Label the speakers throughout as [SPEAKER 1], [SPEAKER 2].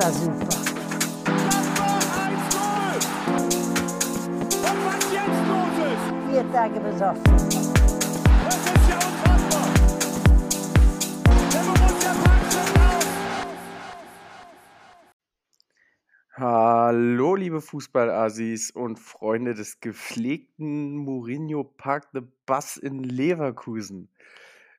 [SPEAKER 1] war super. Vier Tage besoffen.
[SPEAKER 2] das ist ja unfassbar. Der Borussia raus.
[SPEAKER 3] Hallo, liebe Fußballassis und Freunde des gepflegten Mourinho Park the Bus in Leverkusen.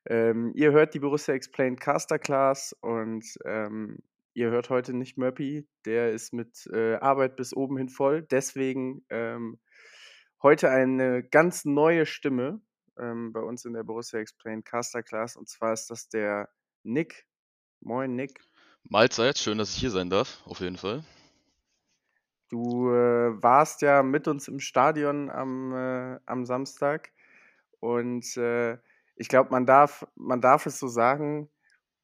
[SPEAKER 3] Ähm, ihr hört die Borussia Explained Caster Class und ähm, ihr hört heute nicht Murphy, der ist mit äh, Arbeit bis oben hin voll. Deswegen ähm, heute eine ganz neue Stimme ähm, bei uns in der Borussia Explained Caster Class und zwar ist das der Nick. Moin, Nick.
[SPEAKER 4] Mahlzeit, schön, dass ich hier sein darf, auf jeden Fall.
[SPEAKER 3] Du äh, warst ja mit uns im Stadion am, äh, am Samstag und äh, ich glaube, man darf, man darf es so sagen,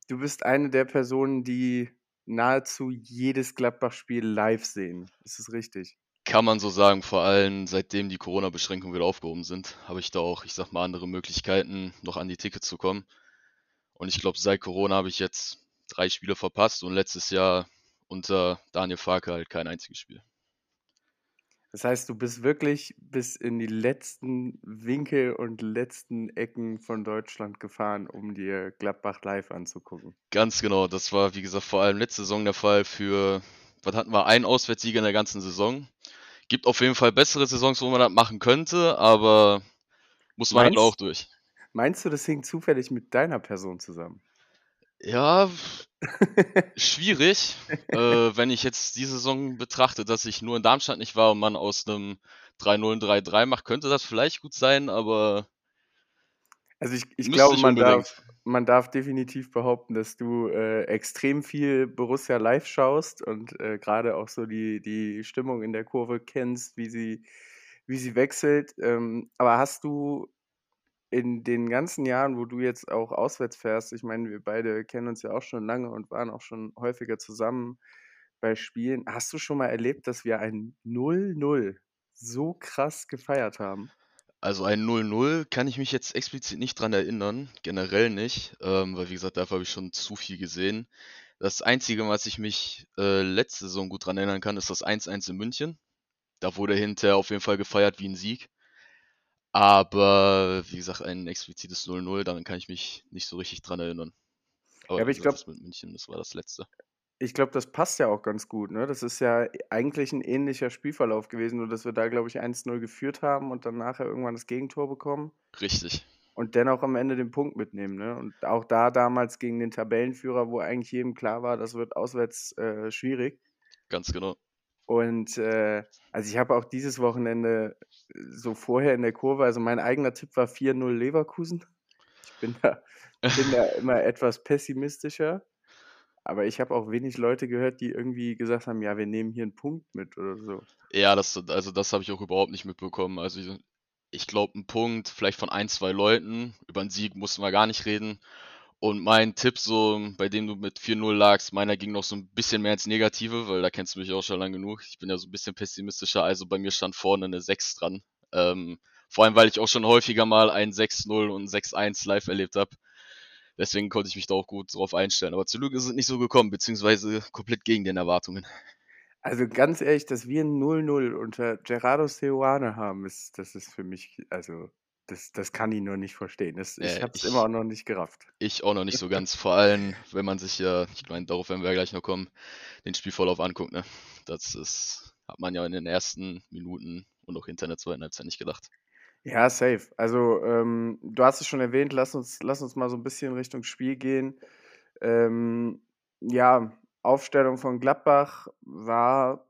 [SPEAKER 3] du bist eine der Personen, die nahezu jedes Gladbach-Spiel live sehen. Ist es richtig?
[SPEAKER 4] Kann man so sagen, vor allem seitdem die Corona-Beschränkungen wieder aufgehoben sind, habe ich da auch, ich sag mal, andere Möglichkeiten, noch an die Tickets zu kommen. Und ich glaube, seit Corona habe ich jetzt drei Spiele verpasst und letztes Jahr unter Daniel Farke halt kein einziges Spiel.
[SPEAKER 3] Das heißt, du bist wirklich bis in die letzten Winkel und letzten Ecken von Deutschland gefahren, um dir Gladbach live anzugucken.
[SPEAKER 4] Ganz genau, das war, wie gesagt, vor allem letzte Saison der Fall für, was hatten wir, einen Auswärtssieger in der ganzen Saison. Gibt auf jeden Fall bessere Saisons, wo man das machen könnte, aber muss man halt
[SPEAKER 3] Meinst-
[SPEAKER 4] auch durch.
[SPEAKER 3] Meinst du, das hing zufällig mit deiner Person zusammen?
[SPEAKER 4] Ja, schwierig, äh, wenn ich jetzt die Saison betrachte, dass ich nur in Darmstadt nicht war und man aus einem 3-0 ein 3-3 macht, könnte das vielleicht gut sein, aber
[SPEAKER 3] Also ich, ich glaube, man
[SPEAKER 4] unbedingt.
[SPEAKER 3] darf, man darf definitiv behaupten, dass du äh, extrem viel Borussia live schaust und äh, gerade auch so die, die Stimmung in der Kurve kennst, wie sie, wie sie wechselt. Ähm, aber hast du in den ganzen Jahren, wo du jetzt auch auswärts fährst, ich meine, wir beide kennen uns ja auch schon lange und waren auch schon häufiger zusammen bei Spielen, hast du schon mal erlebt, dass wir ein 0-0 so krass gefeiert haben?
[SPEAKER 4] also ein 0-0 kann ich mich jetzt explizit nicht dran erinnern, generell nicht, ähm, weil wie gesagt, dafür habe ich schon zu viel gesehen. Das Einzige, was ich mich äh, letzte Saison gut dran erinnern kann, ist das 1-1 in München. Da wurde hinterher auf jeden Fall gefeiert wie ein Sieg. Aber wie gesagt, ein explizites 0-0, daran kann ich mich nicht so richtig dran erinnern. Aber
[SPEAKER 3] Ja, aber ich
[SPEAKER 4] gesagt,
[SPEAKER 3] glaub-
[SPEAKER 4] das mit München, das war das letzte.
[SPEAKER 3] Ich glaube, das passt ja auch ganz gut, ne? Das ist ja eigentlich ein ähnlicher Spielverlauf gewesen, nur dass wir da, glaube ich, 1-0 geführt haben und dann nachher irgendwann das Gegentor bekommen
[SPEAKER 4] Richtig.
[SPEAKER 3] und dennoch am Ende den Punkt mitnehmen, ne? Und auch da damals gegen den Tabellenführer, wo eigentlich jedem klar war, das wird auswärts äh, schwierig.
[SPEAKER 4] Ganz genau.
[SPEAKER 3] Und äh, also ich habe auch dieses Wochenende äh, so vorher in der Kurve, also mein eigener Tipp war 4-0 Leverkusen. Ich bin da, bin da immer etwas pessimistischer. Aber ich habe auch wenig Leute gehört, die irgendwie gesagt haben, ja, wir nehmen hier einen Punkt mit oder so.
[SPEAKER 4] Ja, das, also das habe ich auch überhaupt nicht mitbekommen. Also ich- ich glaube, ein Punkt, vielleicht von ein, zwei Leuten. Über einen Sieg mussten wir gar nicht reden. Und mein Tipp, so, bei dem du mit 4-0 lagst, meiner ging noch so ein bisschen mehr ins Negative, weil da kennst du mich auch schon lange genug. Ich bin ja so ein bisschen pessimistischer, also bei mir stand vorne eine 6 dran. Ähm, vor allem, weil ich auch schon häufiger mal ein 6-0 und ein 6-1 live erlebt habe. Deswegen konnte ich mich da auch gut drauf einstellen. Aber zum Glück ist es nicht so gekommen, beziehungsweise komplett gegen den Erwartungen.
[SPEAKER 3] Also ganz ehrlich, dass wir ein 0-0 unter Gerardo Seoane haben, ist, das ist für mich, also das, das kann ich nur nicht verstehen. Das, ich
[SPEAKER 4] Äh,
[SPEAKER 3] habe es immer auch noch nicht gerafft.
[SPEAKER 4] Ich auch noch nicht so ganz, vor allem, wenn man sich ja, ich meine, darauf werden wir ja gleich noch kommen, den Spielverlauf anguckt, ne? Das ist, hat man ja in den ersten Minuten und auch hinter der zweiten Halbzeit nicht gedacht.
[SPEAKER 3] Ja, safe. Also, ähm, du hast es schon erwähnt, lass uns, lass uns mal so ein bisschen Richtung Spiel gehen. Ähm, ja, Aufstellung von Gladbach war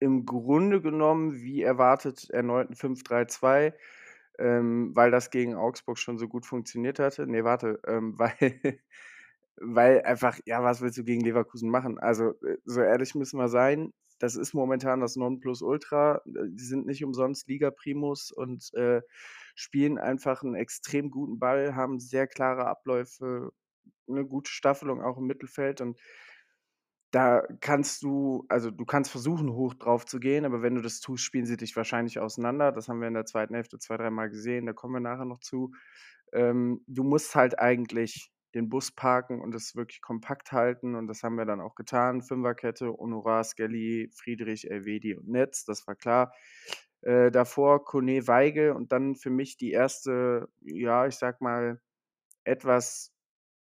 [SPEAKER 3] im Grunde genommen, wie erwartet, erneut ein 5-3-2, ähm, weil das gegen Augsburg schon so gut funktioniert hatte. Nee, warte, ähm, weil, weil einfach, ja, was willst du gegen Leverkusen machen? Also, äh, so ehrlich müssen wir sein, das ist momentan das Nonplusultra. Die sind nicht umsonst Liga-Primus und äh, spielen einfach einen extrem guten Ball, haben sehr klare Abläufe, eine gute Staffelung auch im Mittelfeld und da kannst du, also du kannst versuchen, hoch drauf zu gehen, aber wenn du das tust, spielen sie dich wahrscheinlich auseinander. Das haben wir in der zweiten Hälfte zwei, dreimal gesehen, da kommen wir nachher noch zu. Ähm, du musst halt eigentlich den Bus parken und es wirklich kompakt halten. Und das haben wir dann auch getan. Fünferkette, Honorar, Skelly, Friedrich, Elvedi und Netz, das war klar. Äh, davor Kone Weigel und dann für mich die erste, ja, ich sag mal, etwas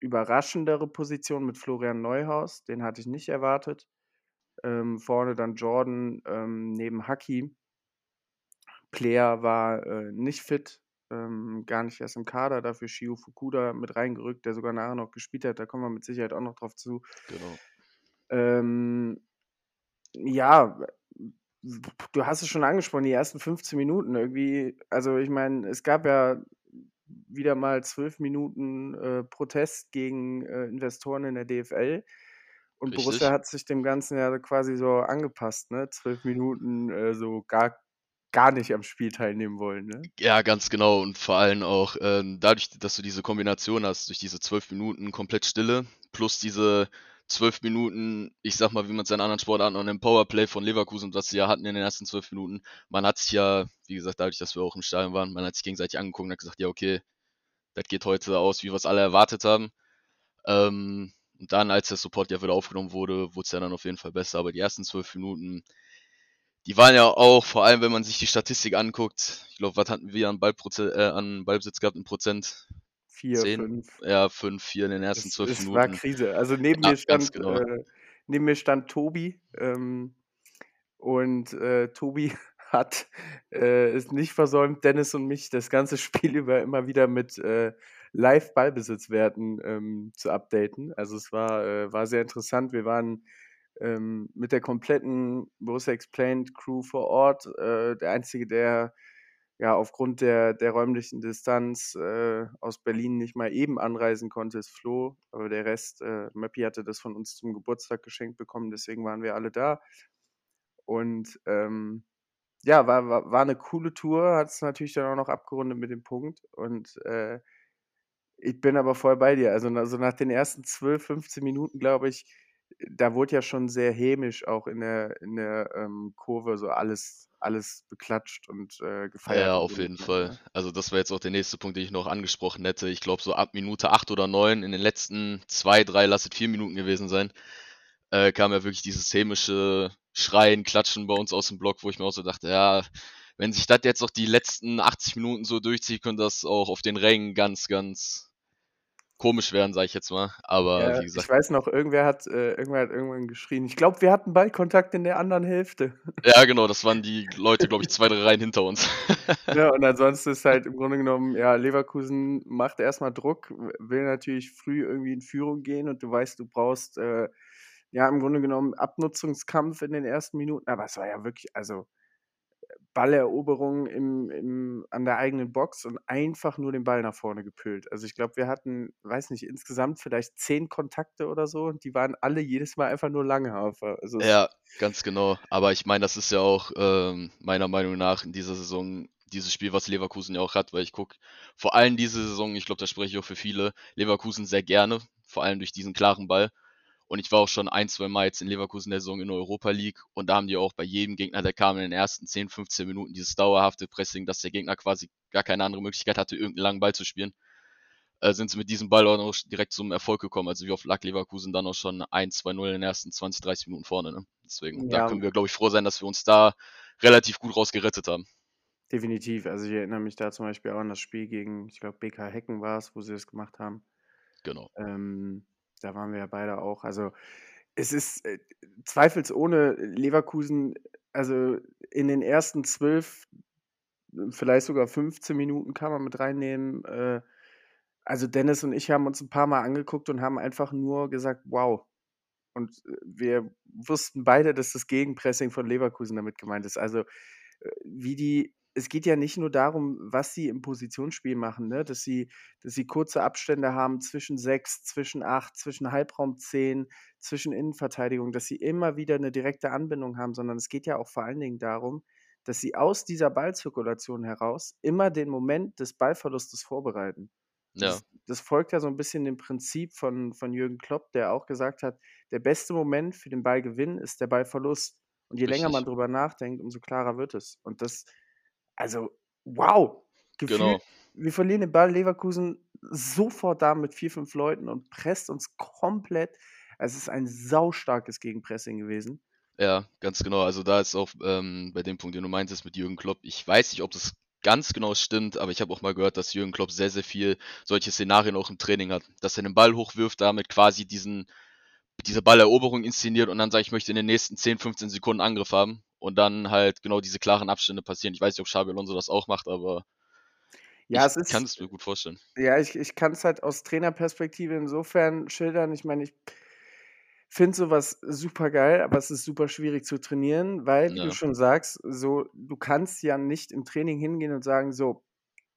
[SPEAKER 3] überraschendere Position mit Florian Neuhaus. Den hatte ich nicht erwartet. Ähm, vorne dann Jordan ähm, neben Haki. Player war äh, nicht fit, ähm, gar nicht erst im Kader, dafür Shio Fukuda mit reingerückt, der sogar nachher noch gespielt hat. Da kommen wir mit Sicherheit auch noch drauf zu.
[SPEAKER 4] Genau.
[SPEAKER 3] Ähm, ja, du hast es schon angesprochen, die ersten 15 Minuten irgendwie. Also, ich meine, es gab ja wieder mal zwölf Minuten äh, Protest gegen äh, Investoren in der DFL. Und
[SPEAKER 4] Richtig.
[SPEAKER 3] Borussia hat sich dem Ganzen ja quasi so angepasst, ne? Zwölf Minuten äh, so gar, gar nicht am Spiel teilnehmen wollen, ne?
[SPEAKER 4] Ja, ganz genau. Und vor allem auch ähm, dadurch, dass du diese Kombination hast, durch diese zwölf Minuten komplett Stille, plus diese zwölf Minuten, ich sag mal, wie man es in anderen Sportarten und im Powerplay von Leverkusen, was sie ja hatten in den ersten zwölf Minuten, man hat sich ja, wie gesagt, dadurch, dass wir auch im Stadion waren, man hat sich gegenseitig angeguckt und hat gesagt, ja, okay, das geht heute aus, wie wir es alle erwartet haben. Ähm, und dann, als der Support ja wieder aufgenommen wurde, wurde es ja dann auf jeden Fall besser. Aber die ersten zwölf Minuten, die waren ja auch, vor allem wenn man sich die Statistik anguckt, ich glaube, was hatten wir an, Ballproze äh, an Ballbesitz gehabt in Prozent?
[SPEAKER 3] Vier,
[SPEAKER 4] Zehn?
[SPEAKER 3] fünf.
[SPEAKER 4] Ja, fünf, vier in den ersten
[SPEAKER 3] Es,
[SPEAKER 4] zwölf
[SPEAKER 3] es war
[SPEAKER 4] Minuten.
[SPEAKER 3] Krise. Also neben
[SPEAKER 4] Ja,
[SPEAKER 3] mir stand,
[SPEAKER 4] genau.
[SPEAKER 3] äh, neben mir stand Tobi ähm, und äh, Tobi hat äh, es nicht versäumt, Dennis und mich das ganze Spiel über immer wieder mit äh, Live-Ballbesitzwerten ähm, zu updaten. Also es war, äh, war sehr interessant. Wir waren ähm, mit der kompletten Borussia Explained Crew vor Ort. Äh, der Einzige, der ja aufgrund der, der räumlichen Distanz äh, aus Berlin nicht mal eben anreisen konnte, ist Flo. Aber der Rest, äh, Möppi hatte das von uns zum Geburtstag geschenkt bekommen, deswegen waren wir alle da. Und ähm, ja, war, war, war eine coole Tour, hat es natürlich dann auch noch abgerundet mit dem Punkt. Und äh, ich bin aber voll bei dir. Also, also nach den ersten 12, 15 Minuten, glaube ich, da wurde ja schon sehr hämisch auch in der, in der ähm, Kurve so alles, alles beklatscht und äh, gefeiert.
[SPEAKER 4] Ja, auf jeden
[SPEAKER 3] genommen,
[SPEAKER 4] Fall.
[SPEAKER 3] ne?
[SPEAKER 4] Also das wäre jetzt auch der nächste Punkt, den ich noch angesprochen hätte. Ich glaube, so ab Minute acht oder neun in den letzten zwei, drei, lasset vier Minuten gewesen sein, äh, kam ja wirklich dieses hämische Schreien, Klatschen bei uns aus dem Block, wo ich mir auch so dachte, ja, wenn sich das jetzt noch die letzten 80 Minuten so durchzieht, könnte das auch auf den Rängen ganz, ganz komisch werden, sage ich jetzt mal. Aber
[SPEAKER 3] Ja,
[SPEAKER 4] wie
[SPEAKER 3] ich
[SPEAKER 4] gesagt,
[SPEAKER 3] weiß noch, irgendwer hat, äh, irgendwer hat irgendwann geschrien. Ich glaube, wir hatten Ballkontakt in der anderen Hälfte.
[SPEAKER 4] ja genau, das waren die Leute, glaube ich, zwei, drei Reihen hinter uns.
[SPEAKER 3] Ja, und ansonsten ist halt im Grunde genommen, ja, Leverkusen macht erstmal Druck, will natürlich früh irgendwie in Führung gehen und du weißt, du brauchst, äh, ja, im Grunde genommen Abnutzungskampf in den ersten Minuten. Aber es war ja wirklich, also Balleroberung im, im, an der eigenen Box und einfach nur den Ball nach vorne gepült. Also ich glaube, wir hatten, weiß nicht, insgesamt vielleicht zehn Kontakte oder so und die waren alle jedes Mal einfach nur Langhafer. Also
[SPEAKER 4] Ja, ganz genau. Aber ich meine, das ist ja auch ähm, meiner Meinung nach in dieser Saison dieses Spiel, was Leverkusen ja auch hat, weil ich gucke vor allem diese Saison, ich glaube, da spreche ich auch für viele, Leverkusen sehr gerne, vor allem durch diesen klaren Ball. Und ich war auch schon ein, zwei Mal jetzt in Leverkusen der Saison in der Europa League und da haben die auch bei jedem Gegner, der kam in den ersten 10, 15 Minuten dieses dauerhafte Pressing, dass der Gegner quasi gar keine andere Möglichkeit hatte, irgendeinen langen Ball zu spielen, äh, sind sie mit diesem Ball auch noch direkt zum Erfolg gekommen. Also wie oft lag Leverkusen dann auch schon 1-2-0 in den ersten 20, 30 Minuten vorne. Ne? Deswegen, da
[SPEAKER 3] ja,
[SPEAKER 4] können wir, glaube ich, froh sein, dass wir uns da relativ gut rausgerettet haben.
[SPEAKER 3] definitiv. Also ich erinnere mich da zum Beispiel auch an das Spiel gegen, ich glaube, BK Hecken war es, wo sie das gemacht haben.
[SPEAKER 4] Genau.
[SPEAKER 3] Ähm, da waren wir ja beide auch. Also es ist äh, zweifelsohne Leverkusen, also in den ersten zwölf, vielleicht sogar 15 Minuten kann man mit reinnehmen. Äh, also Dennis und ich haben uns ein paar Mal angeguckt und haben einfach nur gesagt, wow. Und äh, wir wussten beide, dass das Gegenpressing von Leverkusen damit gemeint ist. Also äh, wie die, es geht ja nicht nur darum, was sie im Positionsspiel machen, ne? dass, sie, dass sie kurze Abstände haben zwischen sechs, zwischen acht, zwischen Halbraum zehn, zwischen Innenverteidigung, dass sie immer wieder eine direkte Anbindung haben, sondern es geht ja auch vor allen Dingen darum, dass sie aus dieser Ballzirkulation heraus immer den Moment des Ballverlustes vorbereiten.
[SPEAKER 4] Ja,
[SPEAKER 3] das, das folgt ja so ein bisschen dem Prinzip von, von Jürgen Klopp, der auch gesagt hat, der beste Moment für den Ballgewinn ist der Ballverlust. Und je länger man
[SPEAKER 4] richtig.
[SPEAKER 3] drüber nachdenkt, umso klarer wird es. Und das, also, wow, Gefühlt,
[SPEAKER 4] Genau.
[SPEAKER 3] wir verlieren den Ball, Leverkusen sofort da mit vier, fünf Leuten und presst uns komplett. Es ist ein saustarkes Gegenpressing gewesen.
[SPEAKER 4] Ja, ganz genau. Also da ist auch ähm, bei dem Punkt, den du meintest mit Jürgen Klopp, ich weiß nicht, ob das ganz genau stimmt, aber ich habe auch mal gehört, dass Jürgen Klopp sehr, sehr viel solche Szenarien auch im Training hat. Dass er den Ball hochwirft, damit quasi diesen, diese Balleroberung inszeniert und dann sagt, ich möchte in den nächsten 10, 15 Sekunden Angriff haben und dann halt genau diese klaren Abstände passieren. Ich weiß nicht, ob Xabi Alonso das auch macht, aber
[SPEAKER 3] Ja,
[SPEAKER 4] ich
[SPEAKER 3] es
[SPEAKER 4] kann
[SPEAKER 3] ist,
[SPEAKER 4] es mir gut vorstellen.
[SPEAKER 3] ja, ich, ich kann es halt aus Trainerperspektive insofern schildern. Ich meine, ich finde sowas super geil, aber es ist super schwierig zu trainieren, weil, wie du
[SPEAKER 4] Ja,
[SPEAKER 3] schon sagst, so, du kannst ja nicht im Training hingehen und sagen, so,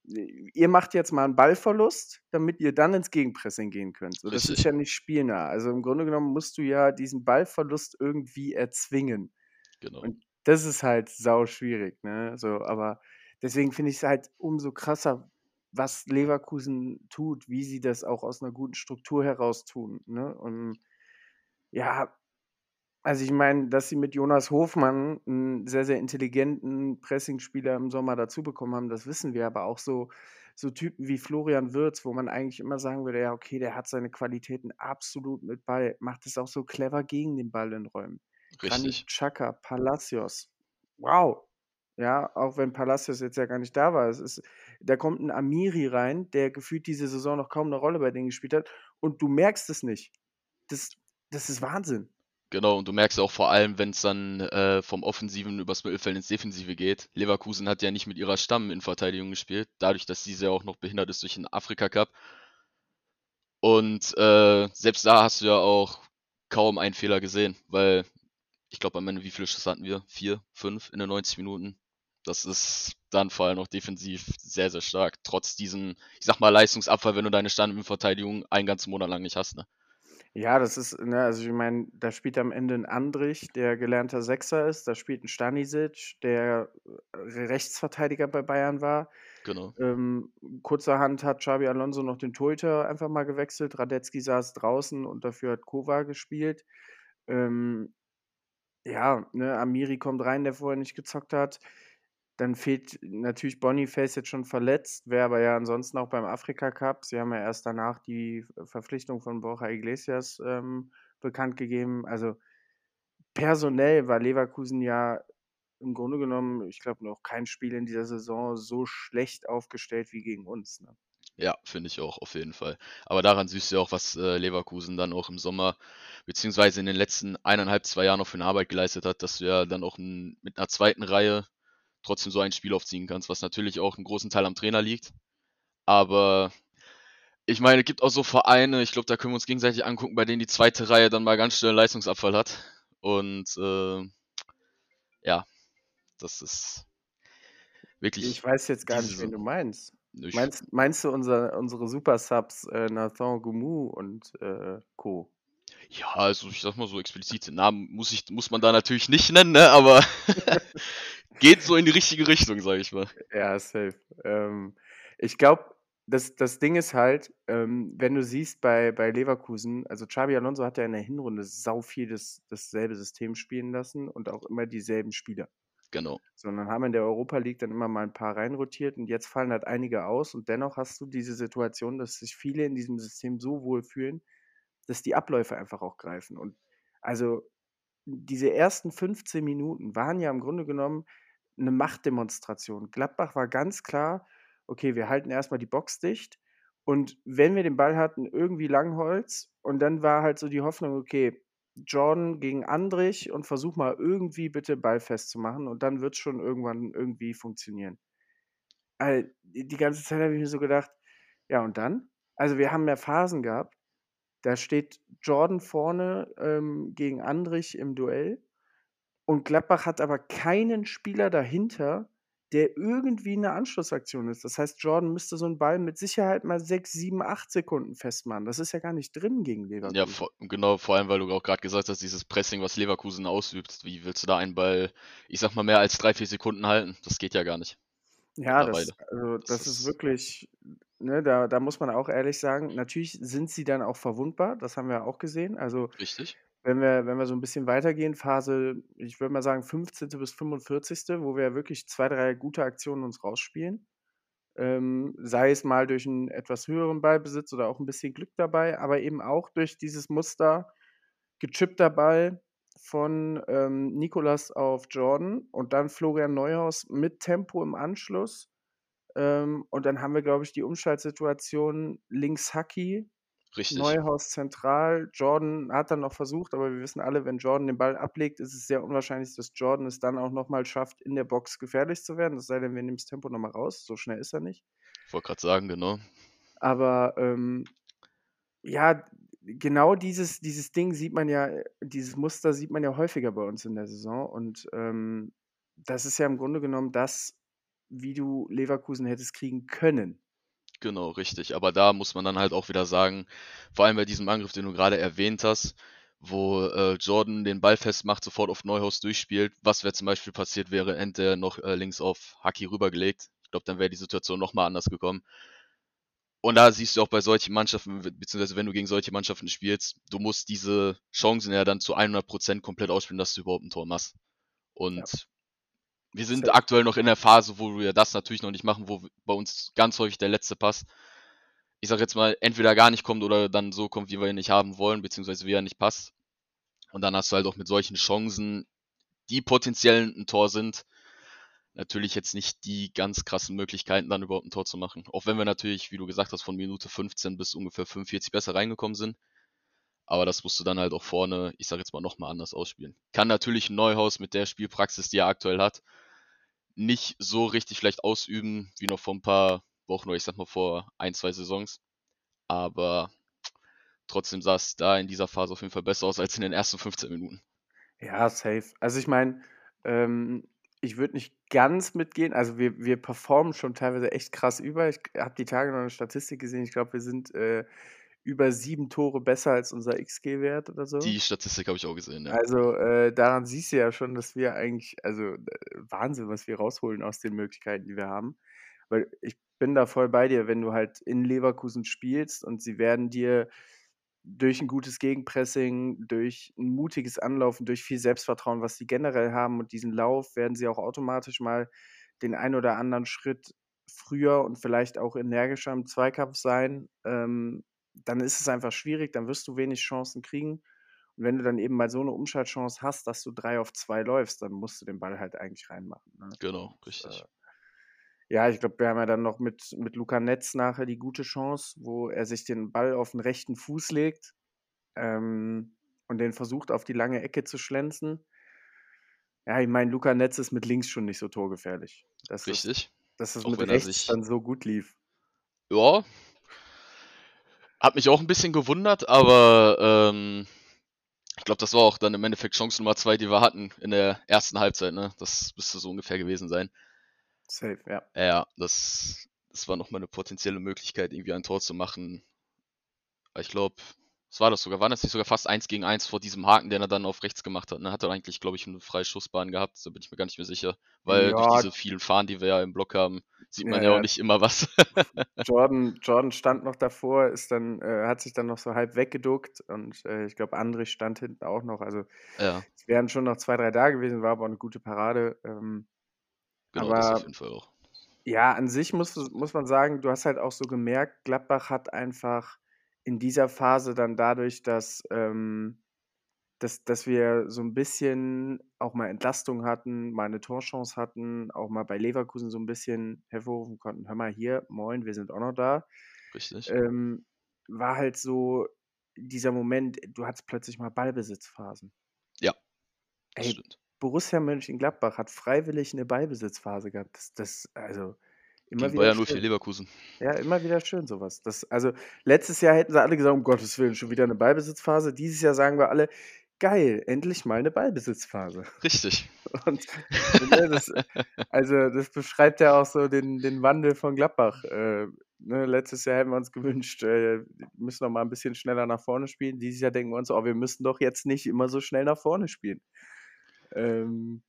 [SPEAKER 3] ihr macht jetzt mal einen Ballverlust, damit ihr dann ins Gegenpressing gehen könnt. So, das ist
[SPEAKER 4] richtig.
[SPEAKER 3] ja nicht spielnah. Also im Grunde genommen musst du ja diesen Ballverlust irgendwie erzwingen.
[SPEAKER 4] Genau.
[SPEAKER 3] Und das ist halt sau schwierig, ne? So, aber deswegen finde ich es halt umso krasser, was Leverkusen tut, wie sie das auch aus einer guten Struktur heraus tun, ne? Und ja, also ich meine, dass sie mit Jonas Hofmann einen sehr, sehr intelligenten Pressingspieler im Sommer dazu bekommen haben, das wissen wir. Aber auch so, so Typen wie Florian Wirtz, wo man eigentlich immer sagen würde, ja, okay, der hat seine Qualitäten absolut mit Ball, macht es auch so clever gegen den Ball in Räumen.
[SPEAKER 4] Richtig.
[SPEAKER 3] Xhaka, Palacios, wow. Ja, auch wenn Palacios jetzt ja gar nicht da war. Es ist, da kommt ein Amiri rein, der gefühlt diese Saison noch kaum eine Rolle bei denen gespielt hat. Und du merkst es nicht. Das, das ist Wahnsinn.
[SPEAKER 4] Genau, und du merkst auch vor allem, wenn es dann äh, vom Offensiven übers Mittelfeld ins Defensive geht. Leverkusen hat ja nicht mit ihrer Stamm in Verteidigung gespielt, dadurch, dass diese ja auch noch behindert ist durch den Afrika Cup. Und äh, selbst da hast du ja auch kaum einen Fehler gesehen, weil ich glaube am Ende, wie viele Schüsse hatten wir? Vier, fünf in den 90 Minuten. Das ist dann vor allem noch defensiv sehr, sehr stark. Trotz diesen, ich sag mal, Leistungsabfall, wenn du deine Standardverteidigung einen ganzen Monat lang nicht hast. Ne?
[SPEAKER 3] Ja, das ist, ne, also ich meine, da spielt am Ende ein Andrich, der gelernter Sechser ist, da spielt ein Stanisic, der Rechtsverteidiger bei Bayern war.
[SPEAKER 4] Genau.
[SPEAKER 3] Ähm, kurzerhand hat Xabi Alonso noch den Torhüter einfach mal gewechselt. Radetzky saß draußen und dafür hat Kova gespielt. Ähm, ja, ne, Amiri kommt rein, der vorher nicht gezockt hat. Dann fehlt natürlich Boniface jetzt schon verletzt, wäre aber ja ansonsten auch beim Afrika Cup. Sie haben ja erst danach die Verpflichtung von Borja Iglesias ähm, bekannt gegeben. Also personell war Leverkusen ja im Grunde genommen, ich glaube, noch kein Spiel in dieser Saison so schlecht aufgestellt wie gegen uns. Ne?
[SPEAKER 4] Ja, finde ich auch, auf jeden Fall. Aber daran siehst du ja auch, was äh, Leverkusen dann auch im Sommer, beziehungsweise in den letzten eineinhalb, zwei Jahren noch für eine Arbeit geleistet hat, dass du ja dann auch n, mit einer zweiten Reihe trotzdem so ein Spiel aufziehen kannst, was natürlich auch einen großen Teil am Trainer liegt. Aber ich meine, es gibt auch so Vereine, ich glaube, da können wir uns gegenseitig angucken, bei denen die zweite Reihe dann mal ganz schnell Leistungsabfall hat. Und äh, ja, das ist wirklich
[SPEAKER 3] Ich weiß jetzt gar nicht, wen du meinst.
[SPEAKER 4] Ich,
[SPEAKER 3] Meinst, meinst du unser, unsere Super-Subs äh, Nathan Goumou und äh, Co.?
[SPEAKER 4] ja, also ich sag mal so explizite Namen muss ich, muss man da natürlich nicht nennen, ne? Aber geht so in die richtige Richtung, sage ich mal.
[SPEAKER 3] Ja, safe. Ähm, ich glaube, das, das Ding ist halt, ähm, wenn du siehst bei, bei Leverkusen, also Xabi Alonso hat ja in der Hinrunde sau viel das, dasselbe System spielen lassen und auch immer dieselben Spieler.
[SPEAKER 4] Genau.
[SPEAKER 3] Sondern haben in der Europa League dann immer mal ein paar reinrotiert und jetzt fallen halt einige aus und dennoch hast du diese Situation, dass sich viele in diesem System so wohl fühlen, dass die Abläufe einfach auch greifen. Und also diese ersten 15 Minuten waren ja im Grunde genommen eine Machtdemonstration. Gladbach war ganz klar, okay, wir halten erstmal die Box dicht und wenn wir den Ball hatten, irgendwie Langholz und dann war halt so die Hoffnung, okay, Jordan gegen Andrich und versuch mal irgendwie bitte Ball festzumachen und dann wird es schon irgendwann irgendwie funktionieren. All, die ganze Zeit habe ich mir so gedacht, ja und dann? Also wir haben ja Phasen gehabt, da steht Jordan vorne ähm, gegen Andrich im Duell und Gladbach hat aber keinen Spieler dahinter, der irgendwie eine Anschlussaktion ist. Das heißt, Jordan müsste so einen Ball mit Sicherheit mal 6, 7, 8 Sekunden festmachen. Das ist ja gar nicht drin gegen
[SPEAKER 4] Ja,
[SPEAKER 3] Leverkusen.
[SPEAKER 4] vor, genau, vor allem, weil du auch gerade gesagt hast, dieses Pressing, was Leverkusen ausübt. Wie willst du da einen Ball, ich sag mal, mehr als drei, vier Sekunden halten? Das geht ja gar nicht.
[SPEAKER 3] Ja, das, also
[SPEAKER 4] Das
[SPEAKER 3] das ist
[SPEAKER 4] ist,
[SPEAKER 3] wirklich, ne, da, da muss man auch ehrlich sagen, natürlich sind sie dann auch verwundbar, das haben wir auch gesehen. Also
[SPEAKER 4] richtig.
[SPEAKER 3] Wenn wir, wenn wir so ein bisschen weitergehen, Phase, ich würde mal sagen 15. bis 45., wo wir wirklich zwei, drei gute Aktionen uns rausspielen. Ähm, sei es mal durch einen etwas höheren Ballbesitz oder auch ein bisschen Glück dabei, aber eben auch durch dieses Muster gechippter Ball von ähm, Nicolas auf Jordan und dann Florian Neuhaus mit Tempo im Anschluss. Ähm, und dann haben wir, glaube ich, die Umschaltsituation links Haki,
[SPEAKER 4] Richtig.
[SPEAKER 3] Neuhaus zentral. Jordan hat dann noch versucht, aber wir wissen alle, wenn Jordan den Ball ablegt, ist es sehr unwahrscheinlich, dass Jordan es dann auch nochmal schafft, in der Box gefährlich zu werden. Es sei denn, wir nehmen das Tempo nochmal raus. So schnell ist er nicht.
[SPEAKER 4] Ich wollte gerade sagen, genau.
[SPEAKER 3] Aber ähm, ja, genau dieses, dieses Ding sieht man ja, dieses Muster sieht man ja häufiger bei uns in der Saison. Und ähm, das ist ja im Grunde genommen das, wie du Leverkusen hättest kriegen können.
[SPEAKER 4] Genau, richtig. Aber da muss man dann halt auch wieder sagen, vor allem bei diesem Angriff, den du gerade erwähnt hast, wo äh, Jordan den Ball festmacht, sofort auf Neuhaus durchspielt. Was wäre zum Beispiel passiert, wäre Ente noch äh, links auf Haki rübergelegt. Ich glaube, dann wäre die Situation nochmal anders gekommen. Und da siehst du auch bei solchen Mannschaften, beziehungsweise wenn du gegen solche Mannschaften spielst, du musst diese Chancen ja dann zu 100% komplett ausspielen, dass du überhaupt ein Tor machst. Und ja. Wir sind aktuell noch in der Phase, wo wir das natürlich noch nicht machen, wo bei uns ganz häufig der letzte Pass, ich sag jetzt mal, entweder gar nicht kommt oder dann so kommt, wie wir ihn nicht haben wollen, beziehungsweise wie er nicht passt. Und dann hast du halt auch mit solchen Chancen, die potenziell ein Tor sind, natürlich jetzt nicht die ganz krassen Möglichkeiten, dann überhaupt ein Tor zu machen. Auch wenn wir natürlich, wie du gesagt hast, von Minute 15 bis ungefähr 45 besser reingekommen sind. Aber das musst du dann halt auch vorne, ich sag jetzt mal, nochmal anders ausspielen. Kann natürlich ein Neuhaus mit der Spielpraxis, die er aktuell hat, nicht so richtig vielleicht ausüben, wie noch vor ein paar Wochen oder ich sag mal vor ein, zwei Saisons. Aber trotzdem sah es da in dieser Phase auf jeden Fall besser aus als in den ersten 15 Minuten.
[SPEAKER 3] Ja, safe. Also ich meine, ähm, ich würde nicht ganz mitgehen. Also wir, wir performen schon teilweise echt krass über. Ich habe die Tage noch eine Statistik gesehen. Ich glaube, wir sind äh, über sieben Tore besser als unser XG-Wert oder so.
[SPEAKER 4] Die Statistik habe ich auch gesehen, ja.
[SPEAKER 3] Also äh, daran siehst du ja schon, dass wir eigentlich, also äh, Wahnsinn, was wir rausholen aus den Möglichkeiten, die wir haben. Weil ich bin da voll bei dir, wenn du halt in Leverkusen spielst und sie werden dir durch ein gutes Gegenpressing, durch ein mutiges Anlaufen, durch viel Selbstvertrauen, was sie generell haben und diesen Lauf, werden sie auch automatisch mal den ein oder anderen Schritt früher und vielleicht auch energischer im Zweikampf sein. Ähm, dann ist es einfach schwierig, dann wirst du wenig Chancen kriegen. Und wenn du dann eben mal so eine Umschaltchance hast, dass du drei auf zwei läufst, dann musst du den Ball halt eigentlich reinmachen. Ne?
[SPEAKER 4] Genau, richtig. Äh,
[SPEAKER 3] ja, ich glaube, wir haben ja dann noch mit, mit Luca Netz nachher die gute Chance, wo er sich den Ball auf den rechten Fuß legt ähm, und den versucht, auf die lange Ecke zu schlänzen. Ja, ich meine, Luca Netz ist mit links schon nicht so torgefährlich. Das
[SPEAKER 4] Richtig.
[SPEAKER 3] Ist, dass es mit rechts dann so gut lief.
[SPEAKER 4] Ja. Hat mich auch ein bisschen gewundert, aber ähm, ich glaube, das war auch dann im Endeffekt Chance Nummer zwei, die wir hatten in der ersten Halbzeit. Ne? Das müsste so ungefähr gewesen sein.
[SPEAKER 3] Safe, ja.
[SPEAKER 4] Ja, das, das war nochmal eine potenzielle Möglichkeit, irgendwie ein Tor zu machen. Ich glaube, was war das sogar? War das nicht sogar fast eins gegen eins vor diesem Haken, den er dann auf rechts gemacht hat? Ne? Hat er eigentlich, glaube ich, eine freie Schussbahn gehabt, da bin ich mir gar nicht mehr sicher. Weil ja. durch diese vielen Fahnen, die wir ja im Block haben, sieht man ja, ja auch nicht immer was.
[SPEAKER 3] Jordan, Jordan stand noch davor, ist dann, äh, hat sich dann noch so halb weggeduckt und äh, ich glaube, André stand hinten auch noch. Also
[SPEAKER 4] ja.
[SPEAKER 3] es wären schon noch zwei, drei da gewesen, war aber eine gute Parade. Ähm,
[SPEAKER 4] Genau, das auf jeden Fall auch.
[SPEAKER 3] Ja, an sich muss, muss man sagen, du hast halt auch so gemerkt, Gladbach hat einfach in dieser Phase dann dadurch, dass, ähm, dass, dass wir so ein bisschen auch mal Entlastung hatten, mal eine Torchance hatten, auch mal bei Leverkusen so ein bisschen hervorrufen konnten, hör mal hier, moin, wir sind auch noch da.
[SPEAKER 4] Richtig.
[SPEAKER 3] Ähm, war halt so dieser Moment, du hattest plötzlich mal Ballbesitzphasen.
[SPEAKER 4] Ja,
[SPEAKER 3] Ey, stimmt. Borussia Mönchengladbach hat freiwillig eine Ballbesitzphase gehabt. Das, das also
[SPEAKER 4] immer Gegen wieder. Nur für Leverkusen.
[SPEAKER 3] Ja, immer wieder schön sowas. Das, also letztes Jahr hätten sie alle gesagt, um Gottes Willen, schon wieder eine Ballbesitzphase. Dieses Jahr sagen wir alle, geil, endlich mal eine Ballbesitzphase.
[SPEAKER 4] Richtig.
[SPEAKER 3] Und ne, das, also das beschreibt ja auch so den, den Wandel von Gladbach. Äh, ne, letztes Jahr hätten wir uns gewünscht, äh, müssen noch mal ein bisschen schneller nach vorne spielen. Dieses Jahr denken wir uns, oh, wir müssen doch jetzt nicht immer so schnell nach vorne spielen. Ähm,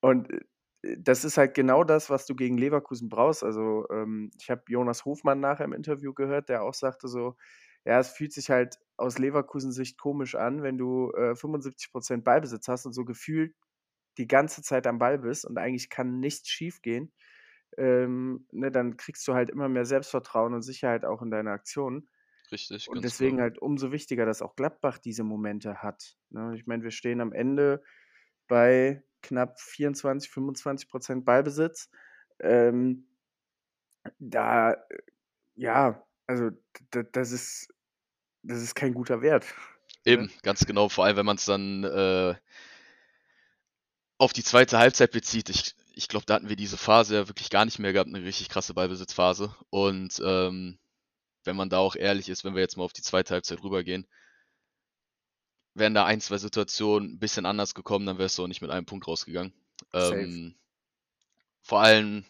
[SPEAKER 3] und äh, das ist halt genau das, was du gegen Leverkusen brauchst. Also ähm, ich habe Jonas Hofmann nachher im Interview gehört, der auch sagte so, ja, es fühlt sich halt aus Leverkusen Sicht komisch an, wenn du äh, 75% Ballbesitz hast und so gefühlt die ganze Zeit am Ball bist und eigentlich kann nichts schief gehen. ähm, ne, dann kriegst du halt immer mehr Selbstvertrauen und Sicherheit auch in deine Aktionen.
[SPEAKER 4] Richtig,
[SPEAKER 3] Und deswegen
[SPEAKER 4] genau.
[SPEAKER 3] halt umso wichtiger, dass auch Gladbach diese Momente hat. Ne? Ich meine, wir stehen am Ende bei knapp 24, 25 Prozent Ballbesitz. Ähm, da, ja, also das ist, das ist kein guter Wert. Ne?
[SPEAKER 4] Eben, ganz genau. Vor allem, wenn man es dann äh, auf die zweite Halbzeit bezieht. Ich, ich glaube, da hatten wir diese Phase ja wirklich gar nicht mehr gehabt, eine richtig krasse Ballbesitzphase. Und ähm, wenn man da auch ehrlich ist, wenn wir jetzt mal auf die zweite Halbzeit rübergehen, wären da ein, zwei Situationen ein bisschen anders gekommen, dann wärst du auch nicht mit einem Punkt rausgegangen. Ähm, vor allem